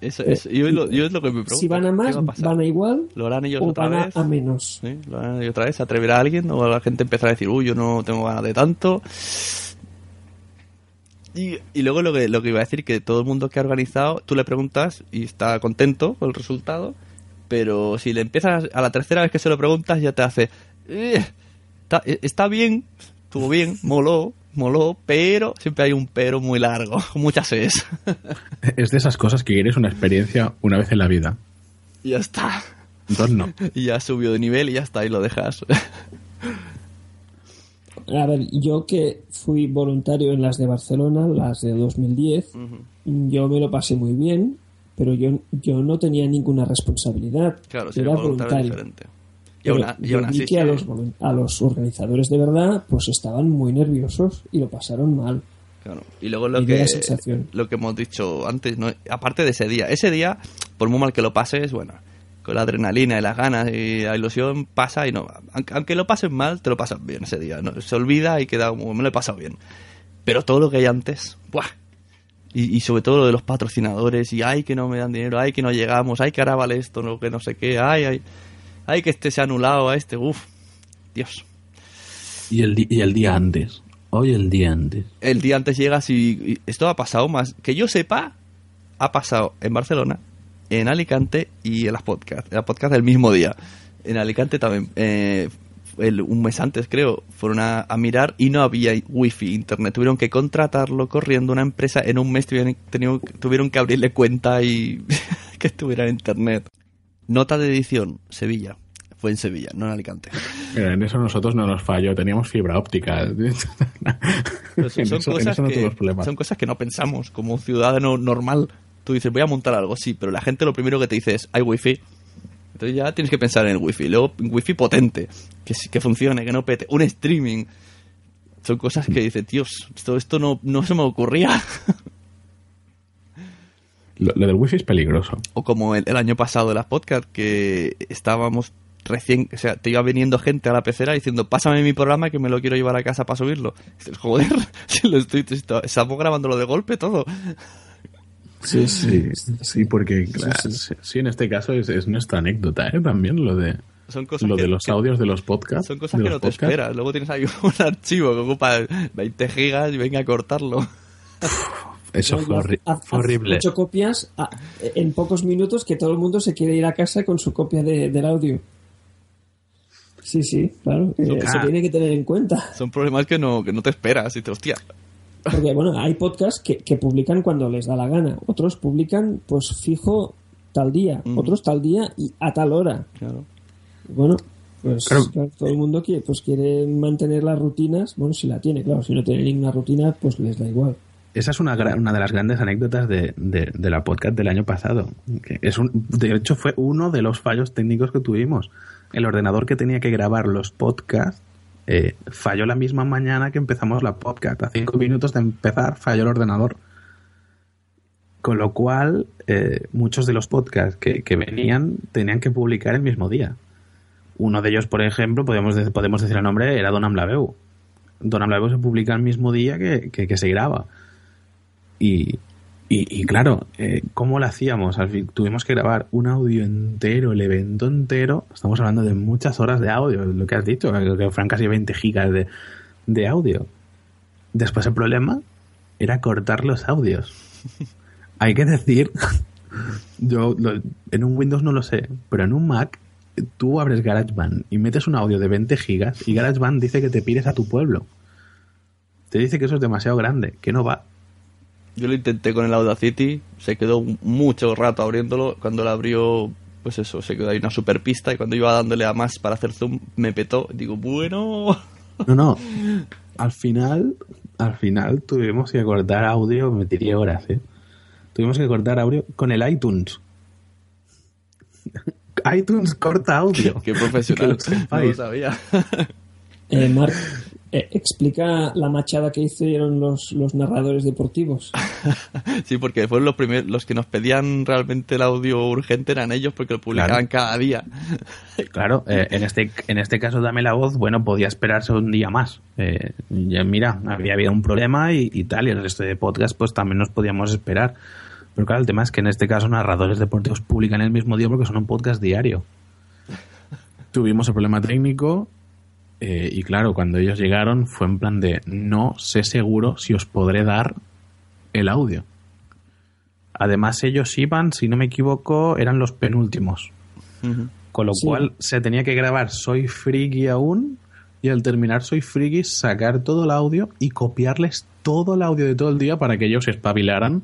Eso, eso- yo, lo- yo es lo que me pregunto. si van a ¿qué más, va a van a igual ¿Lo harán ellos o otra van a, vez? a menos. ¿Sí? ¿Lo harán ellos otra vez? ¿Se atreverá alguien? ¿O la gente empezará a decir, uy, yo no tengo ganas de tanto? Y, y luego lo que, lo que iba a decir, que todo el mundo que ha organizado, tú le preguntas y está contento con el resultado, pero si le empiezas a la tercera vez que se lo preguntas ya te hace, "Eh, está, eh, está bien, estuvo bien, moló, moló, pero siempre hay un pero muy largo, muchas es. Es de esas cosas que quieres una experiencia una vez en la vida. y ya está. Entonces no. Y ya subió de nivel y ya está, y lo dejas. A ver, yo que fui voluntario en las de Barcelona, las de 2010, yo me lo pasé muy bien, pero yo, yo no tenía ninguna responsabilidad. Claro, Yo si era voluntario voluntario. diferente. Y aún, a- y yo aún vi así que a los, volun- a los organizadores de verdad pues estaban muy nerviosos y lo pasaron mal. Claro. Y luego lo Y que, lo hemos dicho antes, ¿no? aparte de ese día, ese día, por muy mal que lo pases, bueno, con la adrenalina y las ganas y la ilusión pasa y no, aunque, aunque lo pases mal, te lo pasas bien ese día, ¿no? se olvida y queda como, me lo he pasado bien. Pero todo lo que hay antes, ¡buah! Y, y sobre todo lo de los patrocinadores, y ay que no me dan dinero, ay que no llegamos, ay que ahora vale esto, no, que no sé qué, ay, ay, ay que este se ha anulado a este, uff, Dios. Y el, y el día antes. Hoy el día antes. el día antes llegas y, y esto ha pasado más. Que yo sepa, ha pasado en Barcelona, en Alicante y en las podcasts. En las podcasts del mismo día. En Alicante también. eh, el- un mes antes, creo, fueron a, a mirar y no había wifi, internet. Tuvieron que contratarlo corriendo una empresa. En un mes tuvieron, tuvieron que abrirle cuenta y que estuviera en internet. Nota de edición, Sevilla. Fue en Sevilla, no en Alicante. Mira, en eso nosotros no nos falló, teníamos fibra óptica. Son, eso- cosas no que, tuvimos problemas. son cosas que no pensamos como un ciudadano normal. Tú dices, voy a montar algo, sí, pero la gente lo primero que te dice es, hay wifi. Entonces ya tienes que pensar en el wifi. Luego, un wifi potente, que, sí- que funcione, que no pete. Un streaming. Son cosas que dices, Dios, esto, esto no, no se me ocurría. Lo, lo del wifi es peligroso. O como el, el año pasado de las podcasts, que estábamos recién, o sea, te iba viniendo gente a la pecera diciendo, pásame mi programa que me lo quiero llevar a casa para subirlo. Y dices, joder, si lo estoy, esto- estamos grabándolo de golpe todo. Sí, sí, sí, porque claro, sí, sí, en este caso es, es nuestra anécdota, ¿eh? También lo de Son cosas lo que- de los que- audios de los podcasts. Son cosas de que los no te podcasts. esperas. Luego tienes ahí un archivo que ocupa 20 gigas y venga a cortarlo. Eso fue, horri- Haz- fue haz horrible. Ocho copias a- en pocos minutos que todo el mundo se quiere ir a casa con su copia de- del audio. Sí, sí, claro. Son- se tiene que tener en cuenta. Son problemas que no, que no te esperas. Y te hostia. Porque, bueno, hay podcasts que, que publican cuando les da la gana. Otros publican, pues, fijo tal día. Otros tal día y a tal hora. Claro. Bueno, pues Claro. claro, todo el mundo quiere, pues quiere mantener las rutinas. Bueno, si la tiene, claro. Si no tiene ninguna rutina, pues les da igual. Esa es una, una de las grandes anécdotas de, de- la podcast del año pasado. es un, de hecho, fue uno de los fallos técnicos que tuvimos. El ordenador que tenía que grabar los podcasts eh, falló la misma mañana que empezamos la podcast. A cinco minutos de empezar falló el ordenador. Con lo cual, eh, muchos de los podcasts que, que venían tenían que publicar el mismo día. Uno de ellos, por ejemplo, podemos, de- podemos decir el nombre, era Don Amblabeu. Don Amblabeu se publica el mismo día que- que se graba. Y, y, y claro, eh, ¿cómo lo hacíamos? Al fin, tuvimos que grabar un audio entero, el evento entero. Estamos hablando de muchas horas de audio, lo que has dicho, que fueron casi 20 gigas de, de audio. Después el problema era cortar los audios. Hay que decir, yo lo- en un Windows no lo sé, pero en un Mac tú abres GarageBand y metes un audio de 20 gigas y GarageBand dice que te pires a tu pueblo. Te dice que eso es demasiado grande, que no va. Yo lo intenté con el Audacity. Se quedó mucho rato abriéndolo. Cuando lo abrió, pues eso, se quedó ahí una super pista. Y cuando iba dándole a más para hacer zoom, me petó. Digo, bueno. No, no. Al final, al final tuvimos que cortar audio, me tiré horas, ¿eh? Tuvimos que cortar audio con el iTunes. iTunes corta audio. Qué profesional. Que lo no lo sabía. Eh, eh, explica la machada que hicieron los, los narradores deportivos. Sí, porque fueron los primeros, los que nos pedían realmente el audio urgente eran ellos porque lo publicaban cada día. Claro, eh, en, este, en este caso Dame la Voz, bueno, podía esperarse un día más. Eh, ya mira, había habido un problema y, y tal, y el resto de podcast pues también nos podíamos esperar. Pero claro, el tema es que en este caso narradores deportivos publican el mismo día porque son un podcast diario. Tuvimos el problema técnico eh, y claro, cuando ellos llegaron fue en plan de no sé seguro si os podré dar el audio. Además ellos iban, si no me equivoco, eran los penúltimos. Con lo Sí. cual se tenía que grabar Soy Friki aún y al terminar Soy Friki sacar todo el audio y copiarles todo el audio de todo el día para que ellos se espabilaran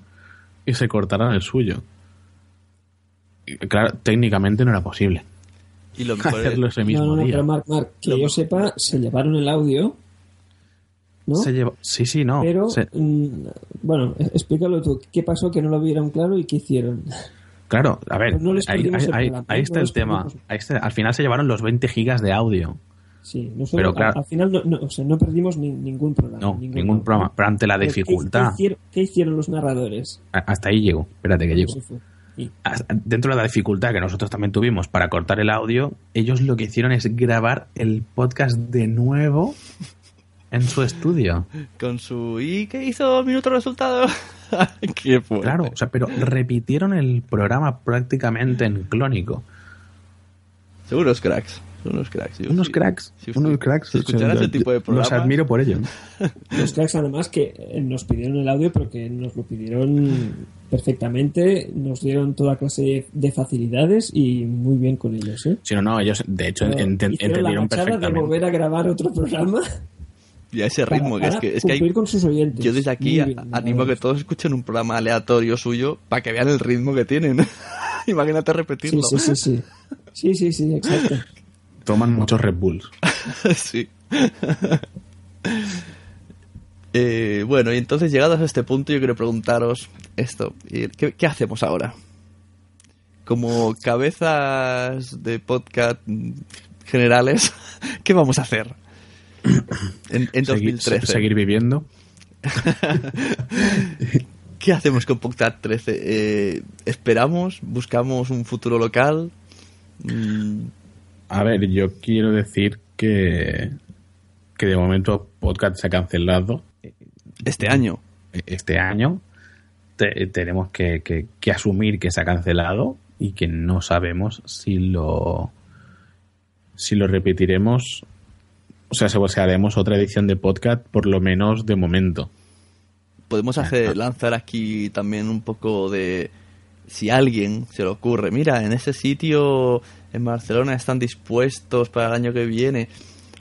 y se cortaran el suyo. Y, claro, técnicamente no era posible Y lo mejor es- hacerlo ese mismo no, no, no, día. pero Marc, Marc, que yo sepa, se llevaron el audio. ¿No? Se lleva- Sí, sí, no. Pero, Se- mm, bueno, explícalo tú. ¿Qué pasó que no lo vieron claro y qué hicieron? Claro, a ver, Pues no les ahí, ahí- ahí- ahí está No el tema. Ahí está- al final se llevaron los 20 gigas de audio. Sí, nosotros Pero claro- al, al final no, no, o sea, no perdimos ni- ningún programa. No, ningún programa. Pero ante la Pero ¿qué- dificultad, ¿qué, hicieron, qué hicieron los narradores? hasta ahí llego. Espérate que llego. Dentro de la dificultad que nosotros también tuvimos para cortar el audio, ellos lo que hicieron es grabar el podcast de nuevo en su estudio. Con su... ¿Y qué hizo minuto resultado? qué fuerte. Claro, o sea, pero repitieron el programa prácticamente en clónico. Seguros cracks. Son unos cracks. yo Unos sí. cracks. Si unos cracks. Si ese tipo de Los programas... admiro por ello. Los cracks además que nos pidieron el audio, pero que nos lo pidieron perfectamente, nos dieron toda clase de facilidades y muy bien con ellos. ¿eh? Si no, no, ellos de hecho Pero hicieron la entendieron de perfectamente. volver a grabar otro programa Y a ese para, ritmo, que es para que, es que hay... con sus oyentes. Yo desde aquí bien, animo a que todos escuchen un programa aleatorio suyo para que vean el ritmo que tienen. Imagínate Sí, repetirlo. sí, sí, sí. Sí, sí, sí, exacto. Toman muchos Red Bulls. sí. Eh, bueno, y entonces llegados a este punto yo quiero preguntaros esto. ¿Qué, qué hacemos ahora? Como cabezas de podcast generales, ¿qué vamos a hacer? En, en Seguir- 2013. seguir viviendo. ¿Qué hacemos con Podcast 13? Eh, ¿Esperamos? ¿Buscamos un futuro local? Mm, A ver, yo quiero decir que, que de momento podcast se ha cancelado. Este año. Este año te- tenemos que, que- que asumir que se ha cancelado y que no sabemos si lo si lo repetiremos. O sea, si haremos otra edición de podcast por lo menos de momento. Podemos hacer, lanzar aquí también un poco de... Si a alguien se le ocurre, mira, en ese sitio en Barcelona están dispuestos para el año que viene.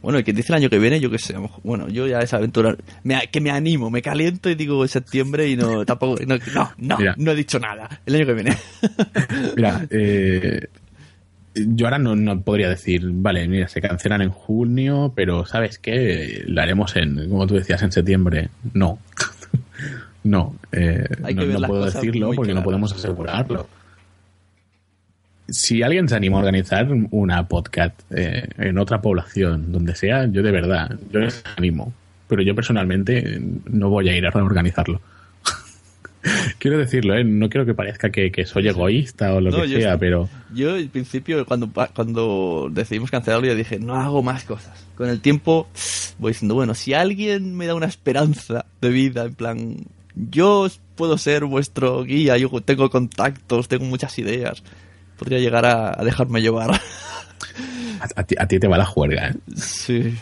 Bueno, y que dice el año que viene, yo qué sé, bueno, yo ya esa aventura, me, que me animo, me caliento y digo septiembre y no, tampoco, no, no, no, Mira. no he dicho nada, el año que viene. Mira, eh, yo ahora no, no podría decir, vale, mira, se cancelan en junio, pero ¿sabes qué? Lo haremos en, como tú decías, en septiembre. No. no, eh, no, puedo decirlo porque no podemos asegurarlo. Si alguien se anima a organizar una podcast eh, en otra población, donde sea, yo de verdad, yo les animo. Pero yo personalmente no voy a ir a organizarlo. quiero decirlo, ¿eh? no quiero que parezca que, que soy egoísta o lo No, que sea, estoy- pero Yo al principio, cuando, cuando decidimos cancelarlo, yo dije, no hago más cosas. Con el tiempo voy diciendo, bueno, si alguien me da una esperanza de vida, en plan, yo puedo ser vuestro guía, yo tengo contactos, tengo muchas ideas, podría llegar a, a dejarme llevar. a, a ti, a ti te va la juerga. ¿eh? Sí.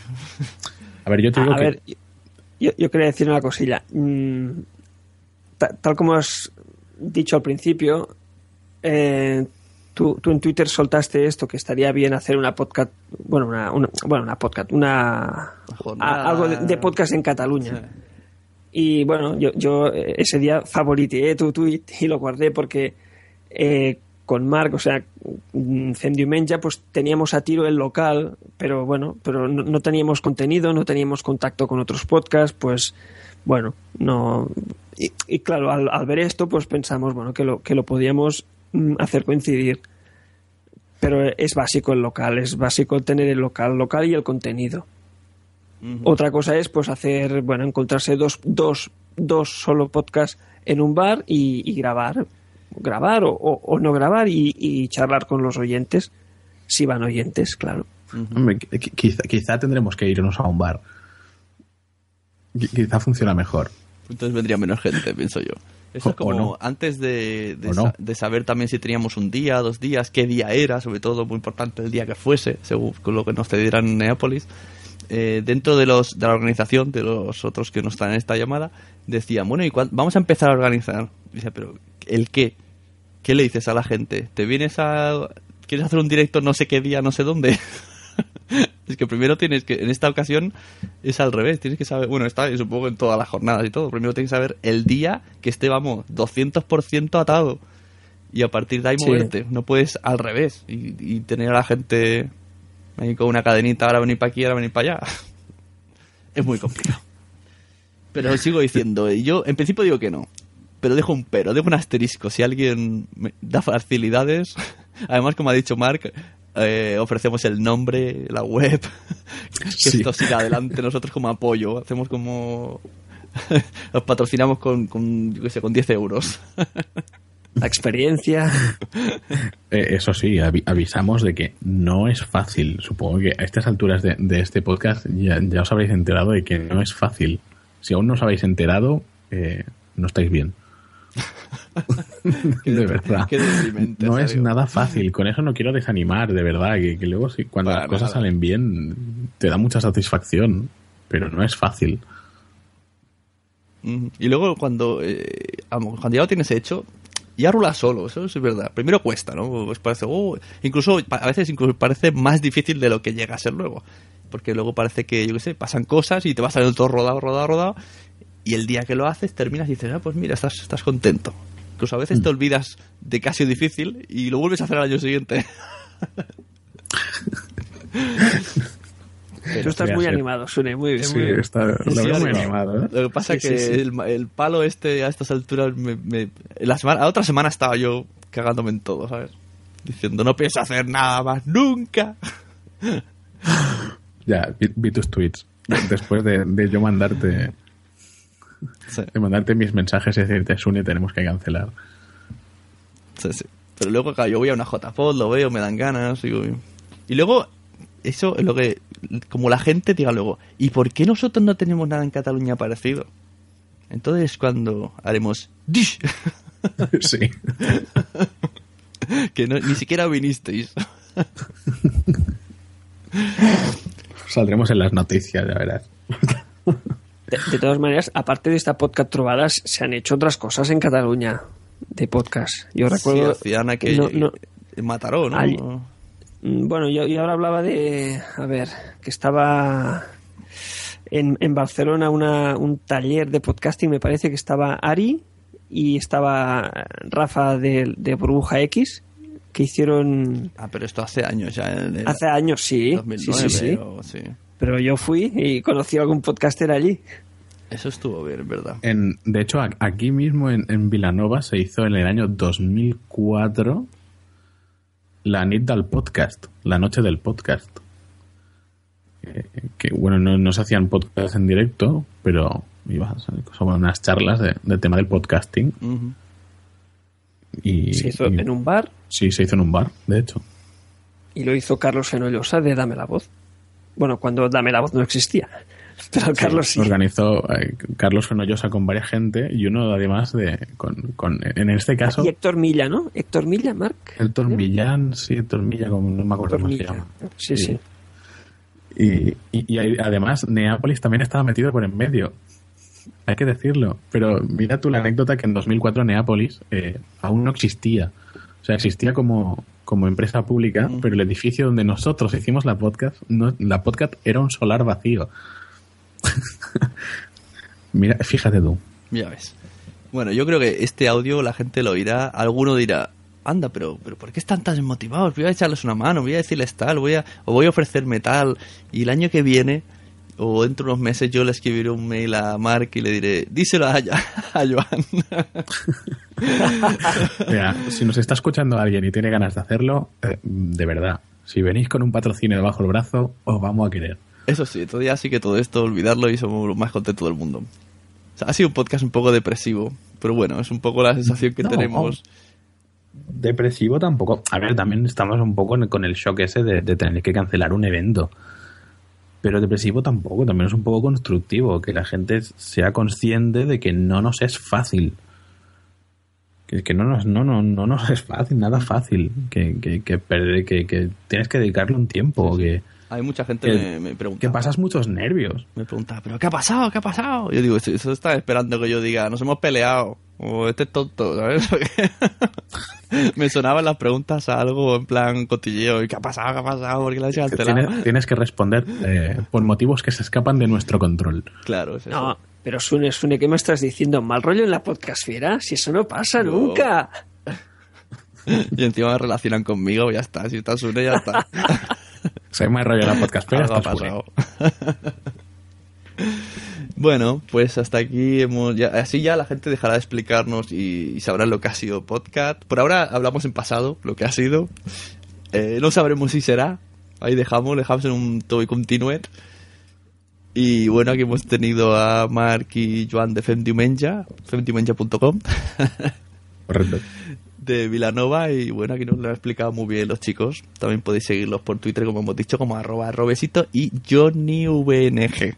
A ver, yo te digo A que ver, yo, yo quería decir una cosilla. Mm, ta- tal como has dicho al principio, eh, tú, tú en Twitter soltaste esto, que estaría bien hacer una podcast, bueno, una, una- bueno, una podcast, una, a- algo de, de podcast en Cataluña. Y bueno, yo, yo eh, ese día favoriteé tu tweet y lo guardé porque eh, con Marc, o sea, Fem Diumenge, pues teníamos a tiro el local, pero bueno, pero no, no teníamos contenido, no teníamos contacto con otros podcasts, pues bueno, no. Y, y claro, al, al ver esto, pues pensamos, bueno, que lo, que lo podíamos mm, hacer coincidir. Pero es básico el local, es básico tener el local, local y el contenido. Otra cosa es pues hacer, bueno, encontrarse dos, dos, dos solo podcasts en un bar y, y grabar, grabar o, o- o no grabar y, y charlar con los oyentes, si van oyentes, claro. quizá, quizá tendremos que irnos a un bar. Qui- Quizá funciona mejor. Entonces vendría menos gente, pienso yo. Eso es como no. antes de, de O no. sa- de saber también si teníamos un día, dos días, qué día era, sobre todo muy importante el día que fuese, según con lo que nos cedieran en Neápolis. Eh, dentro de los de la organización, de los otros que no están en esta llamada, decían, bueno, ¿y vamos a empezar a organizar? Dice, pero ¿el qué? ¿Qué le dices a la gente? ¿Te vienes a... ¿Quieres hacer un directo no sé qué día, no sé dónde? es que primero tienes que, en esta ocasión es al revés, tienes que saber, bueno, está supongo en todas las jornadas y todo, primero tienes que saber el día que esté, vamos, 200% atado. Y a partir de ahí Sí. moverte, no puedes al revés y, y tener a la gente ahí con una cadenita, ahora venir para aquí, ahora venir para allá. es muy complicado. Pero sigo diciendo, y yo en principio digo que no. Pero dejo un pero, dejo un asterisco. Si alguien me da facilidades, además, como ha dicho Mark, eh, ofrecemos el nombre, la web, que Sí. esto siga adelante nosotros como apoyo. Hacemos como. Los patrocinamos con, con, yo qué sé, con 10 euros. La experiencia. Eh, eso sí, avi- avisamos de que no es fácil. Supongo que a estas alturas de, de este podcast ya, ya os habréis enterado de que no es fácil. Si aún no os habéis enterado, eh, no estáis bien. de verdad. No es nada fácil. Con eso no quiero desanimar, de verdad. Que, que luego, sí, cuando Para las cosas salen bien, te da mucha satisfacción. Pero no es fácil. Y luego cuando, eh, cuando ya lo tienes hecho, ya rula solo, eso es verdad. Primero cuesta, ¿no? Pues parece, oh, incluso a veces incluso parece más difícil de lo que llega a ser luego. Porque luego parece que, yo qué sé, pasan cosas y te vas saliendo todo rodado, rodado, rodado. Y el día que lo haces terminas y dices, ah, pues mira, estás, estás contento. Incluso a veces te olvidas de que ha sido difícil y lo vuelves a hacer al año siguiente. Tú estás muy ser. animado, Sune, muy bien. Sí, muy bien. está, lo Sí, muy animado. animado. ¿eh? Lo que pasa Sí, es que sí, sí. El, el palo este a estas alturas me, me- la semana, la otra semana estaba yo cagándome en todo, ¿sabes? Diciendo no pienso hacer nada más nunca. Ya, vi, vi tus tweets. Después de, de yo mandarte Sí, de mandarte mis mensajes y decirte, Sune, tenemos que cancelar. sí, sí. Pero luego yo voy a una JPod, lo veo, me dan ganas. y luego, eso es lo que, como la gente diga luego, ¿y por qué nosotros no tenemos nada en Cataluña parecido? Entonces cuando haremos dish, sí. que no- ni siquiera vinisteis. Saldremos en las noticias, ya verás. De, de todas maneras, aparte de esta podcast trovadas, se han hecho otras cosas en Cataluña de podcast. Yo recuerdo. Sí, hacían aquello. no- no-. Mm, Bueno, yo, yo ahora hablaba de. A ver, que estaba en, en Barcelona una, un taller de podcasting. Me parece que estaba Ari y estaba Rafa de, de Burbuja X, que hicieron. Ah, pero esto hace años ya. El Hace años, sí. 2009, sí, sí, sí. o- sí. Pero yo fui y conocí a algún podcaster allí. Eso estuvo bien, verdad. En, de hecho, aquí mismo en, en Vilanova se hizo en el año 2004 la nit del podcast, la noche del podcast. Eh, que bueno, no, no se hacían podcasts en directo, pero ibas a son unas charlas de, del tema del podcasting. Y, Se hizo y- en un bar Sí, se hizo en un bar, de hecho. y lo hizo Carlos Fenollosa de Dame la Voz. Bueno, cuando Dame la Voz no existía. Pero Carlos sí. Organizó eh, Carlos Fenollosa con varias gente y uno además de con, con- en este caso Y Héctor Milla, ¿no? Héctor Milla, Marc. Héctor Millán, sí, Héctor Milla, como no me acuerdo cómo se llama. Sí, sí. Y, y- además Neápolis también estaba metido por en medio. Hay que decirlo. Pero mira tú la anécdota que en 2004 Neápolis eh, aún no existía. O sea, existía como, como empresa pública, pero el edificio donde nosotros hicimos la podcast, no, la podcast era un solar vacío. mira, fíjate tú. Ya ves. Bueno, yo creo que este audio la gente lo oirá. Alguno dirá, anda, pero, pero ¿por qué están tan desmotivados? Voy a echarles una mano, voy a decirles tal, voy a, o voy a ofrecerme tal. Y el año que viene, o dentro de unos meses, yo le escribiré un mail a Mark y le diré, díselo a, a Joan. Mira, si nos está escuchando alguien y tiene ganas de hacerlo, eh, de verdad, si venís con un patrocinio debajo del brazo, os vamos a querer. Eso sí, todavía sí que todo esto, olvidarlo y somos los más contentos del mundo. O sea, ha sido un podcast un poco depresivo, pero bueno, es un poco la sensación que No. tenemos. Depresivo tampoco. A ver, también estamos un poco con el shock ese de, de tener que cancelar un evento. Pero depresivo tampoco, también es un poco constructivo, que la gente sea consciente de que no nos es fácil. Que, que no, nos, no, no, no nos es fácil, nada fácil. Que, que, que, perder- que, que tienes que dedicarle un tiempo, que, Hay mucha gente que, me, me pregunta. que pasas muchos nervios. Me pregunta, ¿pero qué ha pasado? ¿Qué ha pasado? Yo digo, eso, eso está esperando que yo diga, nos hemos peleado. O este es tonto, ¿sabes? Me sonaban las preguntas a algo en plan cotilleo. ¿Y qué ha pasado? ¿Qué ha pasado? ¿Por qué la? Tienes, tienes que responder eh, por motivos que se escapan de nuestro control. Claro, es eso. No, pero Sune, Sune, ¿qué me estás diciendo? ¿Mal rollo en la podcastfiera? Si eso no pasa No. nunca. Y encima me relacionan conmigo, ya está. Si está Sune, ya está. Se me rollo la podcast, pero Algo ha pasado. Bueno, pues hasta aquí hemos ya, así ya la gente dejará de explicarnos y, y sabrán lo que ha sido podcast. Por ahora hablamos en pasado, lo que ha sido. Eh, no sabremos si será. Ahí dejamos, dejamos en un todo y continuet. Y bueno, aquí hemos tenido a Mark y Joan de Femdiumenja, femdiumenja.com, Correcto. de Vilanova. Y bueno, aquí nos lo han explicado muy bien los chicos. También podéis seguirlos por Twitter, como hemos dicho, como arroba robesito y JohnnyVNG.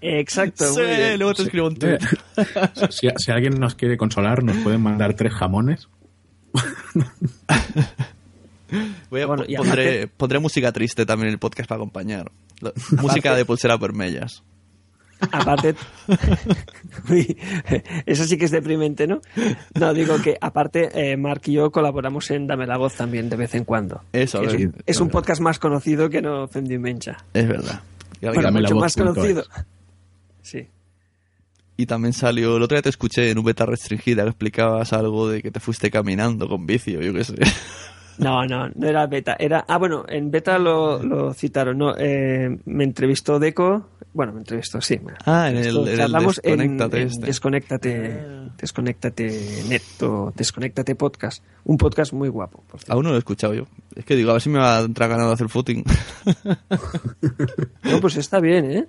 Exacto. Sí, muy bien. luego te escribo un tweet. Si, si alguien nos quiere consolar, nos pueden mandar tres jamones. Voy a- Bueno, y pondré, aparte- pondré música triste también en el podcast para acompañar. La- música de pulseras vermellas. Aparte, Uy, eso sí que es deprimente, ¿no? No, digo que aparte, eh, Mark y yo colaboramos en Dame la Voz también de vez en cuando. Eso, es, un- es un podcast más conocido que no Mencha. Es verdad. Y, Bueno, mucho más conocido. Sí. y también salió, el otro día te escuché en un beta restringida que explicabas algo de que te fuiste caminando con vicio, yo qué sé. No, no, no era beta. Era, ah, bueno, en beta lo, lo citaron. No, eh, me entrevistó Deco. Bueno, me entrevistó, sí. me Ah, en el- en el Charlamos en- Desconéctate en este. Desconéctate, Desconéctate Net o Desconéctate Podcast. Un podcast muy guapo. por. Aún no lo he escuchado yo. Es que digo, a ver si me va a entrar ganado hacer footing. No, pues está bien, ¿eh?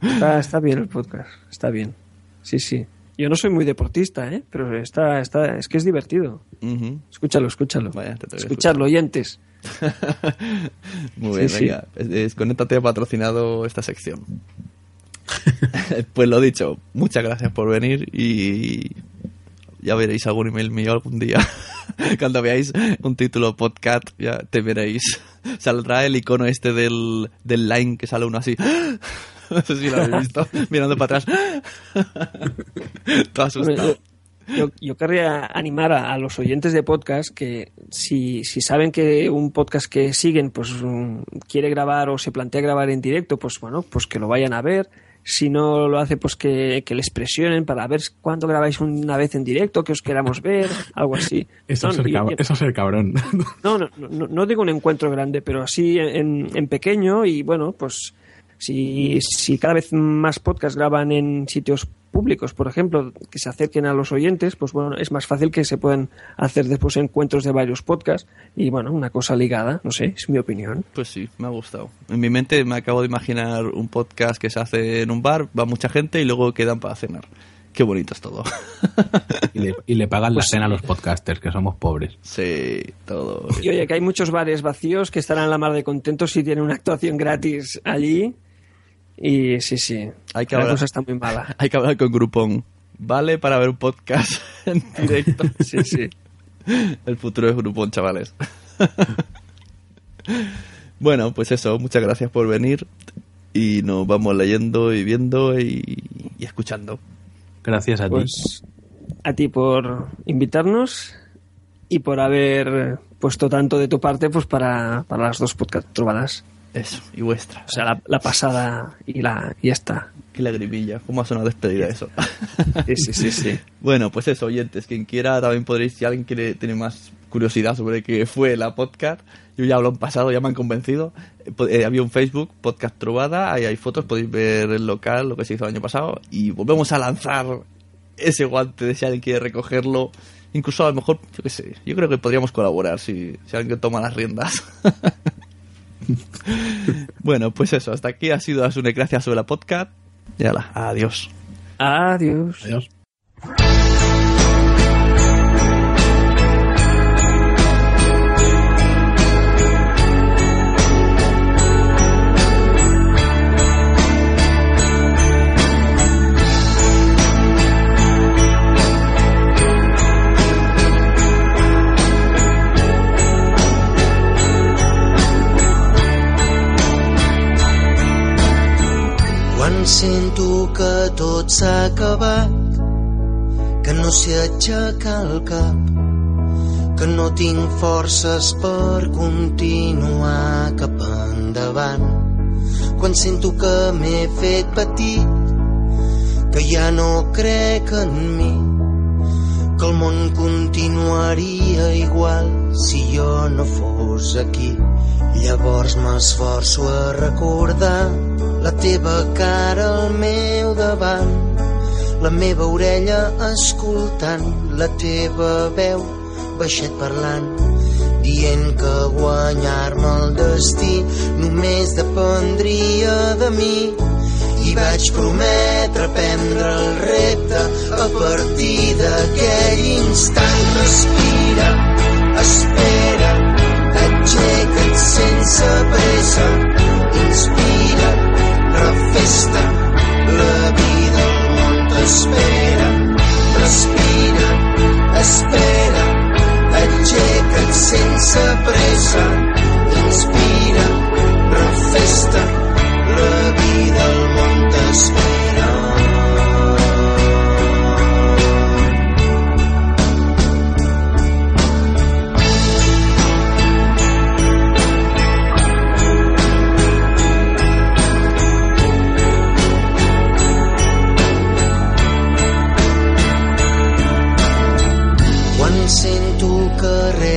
Está, está bien el podcast. Está bien. Sí, sí. Yo no soy muy deportista, ¿eh? Pero está, está, es que es divertido. Ujú. Escúchalo, escúchalo. Vaya, te Escucharlo, oyentes. Muy bien, Sí, venga. Es- Desconéctate ha patrocinado esta sección. pues lo dicho, muchas gracias por venir y ya veréis algún email mío algún día. Cuando veáis un título podcast, ya te veréis. Saldrá el icono este del, del line que sale uno así. No sé si lo habéis visto, mirando para atrás. Todo asustado. Yo, yo querría animar a, a los oyentes de podcast que si, si saben que un podcast que siguen pues mm, quiere grabar o se plantea grabar en directo, pues bueno, pues que lo vayan a ver. Si no lo hace, pues que, que les presionen para ver cuándo grabáis una vez en directo, que os queramos ver, algo así. Eso, No, es cab- eso ser cabrón. no, no, no, no digo un encuentro grande, pero así en, en pequeño y bueno, pues si, si cada vez más podcasts graban en sitios públicos, por ejemplo, que se acerquen a los oyentes, pues bueno, es más fácil que se puedan hacer después encuentros de varios podcasts y bueno, una cosa ligada, no sé, es mi opinión. Pues sí, me ha gustado. En mi mente me acabo de imaginar un podcast que se hace en un bar, va mucha gente y luego quedan para cenar. Qué bonito es todo. y, le, y le pagan Pues la cena a los podcasters, que somos pobres. Sí, todo. Y oye, que hay muchos bares vacíos que estarán la mar de contentos si tienen una actuación gratis allí. Y sí, sí, Hay que la hablar- cosa está muy mala. Hay que hablar con Groupon. Vale para ver un podcast en directo. Sí, sí. El futuro es Groupon, chavales. bueno, pues eso, muchas gracias por venir. Y nos vamos leyendo y viendo y, y escuchando. Gracias a ti. Pues a ti por invitarnos y por haber puesto tanto de tu parte pues para, para las dos podcast trovadas. Eso, y vuestra. O sea, la, la pasada y la y esta. Qué lagrimilla. ¿Cómo ha sonado despedida eso? Sí, sí, sí, sí. Bueno, pues eso, oyentes. Quien quiera, también podréis, si alguien quiere tiene más curiosidad sobre qué fue la podcast, yo ya lo han pasado, ya me han convencido. Eh, eh, había un Facebook, Podcast Trovada, ahí hay fotos, podéis ver el local, lo que se hizo el año pasado, y volvemos a lanzar ese guante de si alguien quiere recogerlo. Incluso a lo mejor, yo qué sé, yo creo que podríamos colaborar si, si alguien toma las riendas. bueno, pues eso, hasta aquí ha sido Asune Gracias sobre la podcast. Y ala, adiós. Adiós. Adiós. Sento que tot s'ha acabat, que no sé aixecar el cap, que no tinc forces per continuar cap endavant. Quan sento que m'he fet petit, que ja no crec en mi, que el món continuaria igual si jo no fos aquí. Llavors m'esforço a recordar la teva cara al meu davant, la meva orella escoltant, la teva veu baixet parlant, dient que guanyar-me el destí només dependria de mi. I vaig prometre prendre el repte a partir d'aquell instant. Respira, espera, aixeca't sense pressa, inspira, refesta espera, respira, espera, aixeca't sense pressa, inspira, refesta, la vida al món t'espera.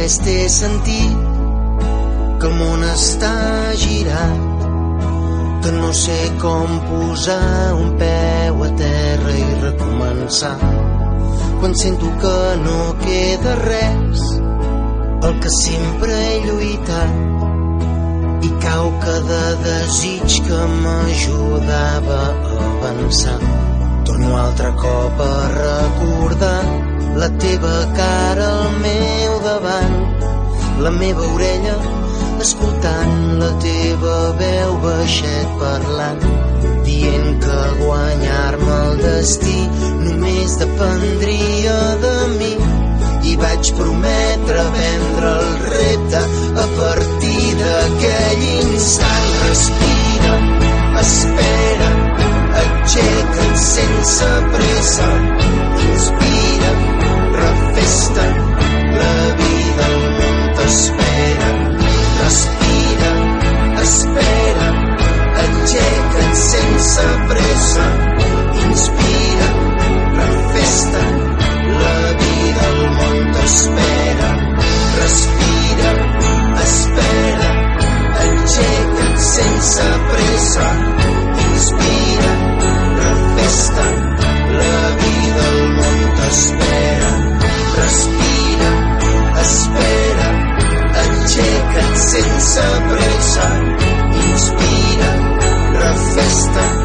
Res té sentit, que el món està girat, que no sé com posar un peu a terra i recomençar. Quan sento que no queda res, el que sempre he lluitat, i cau cada desig que m'ajudava a avançar. Torno altre cop a recordar la teva cara al meu davant, la meva orella escoltant la teva veu baixet parlant, dient que guanyar-me el destí només dependria de mi i vaig prometre vendre el repte a partir d'aquell instant. Respira, espera, aixeca't sense pressa, inspira, vida al. Respira, espera, sense pressa, inspira, la vida al. Respira, espera, sense pressa, inspira, la vida al món t'espera. Respira, espera, aixeca't sense pressa, inspira, refesta,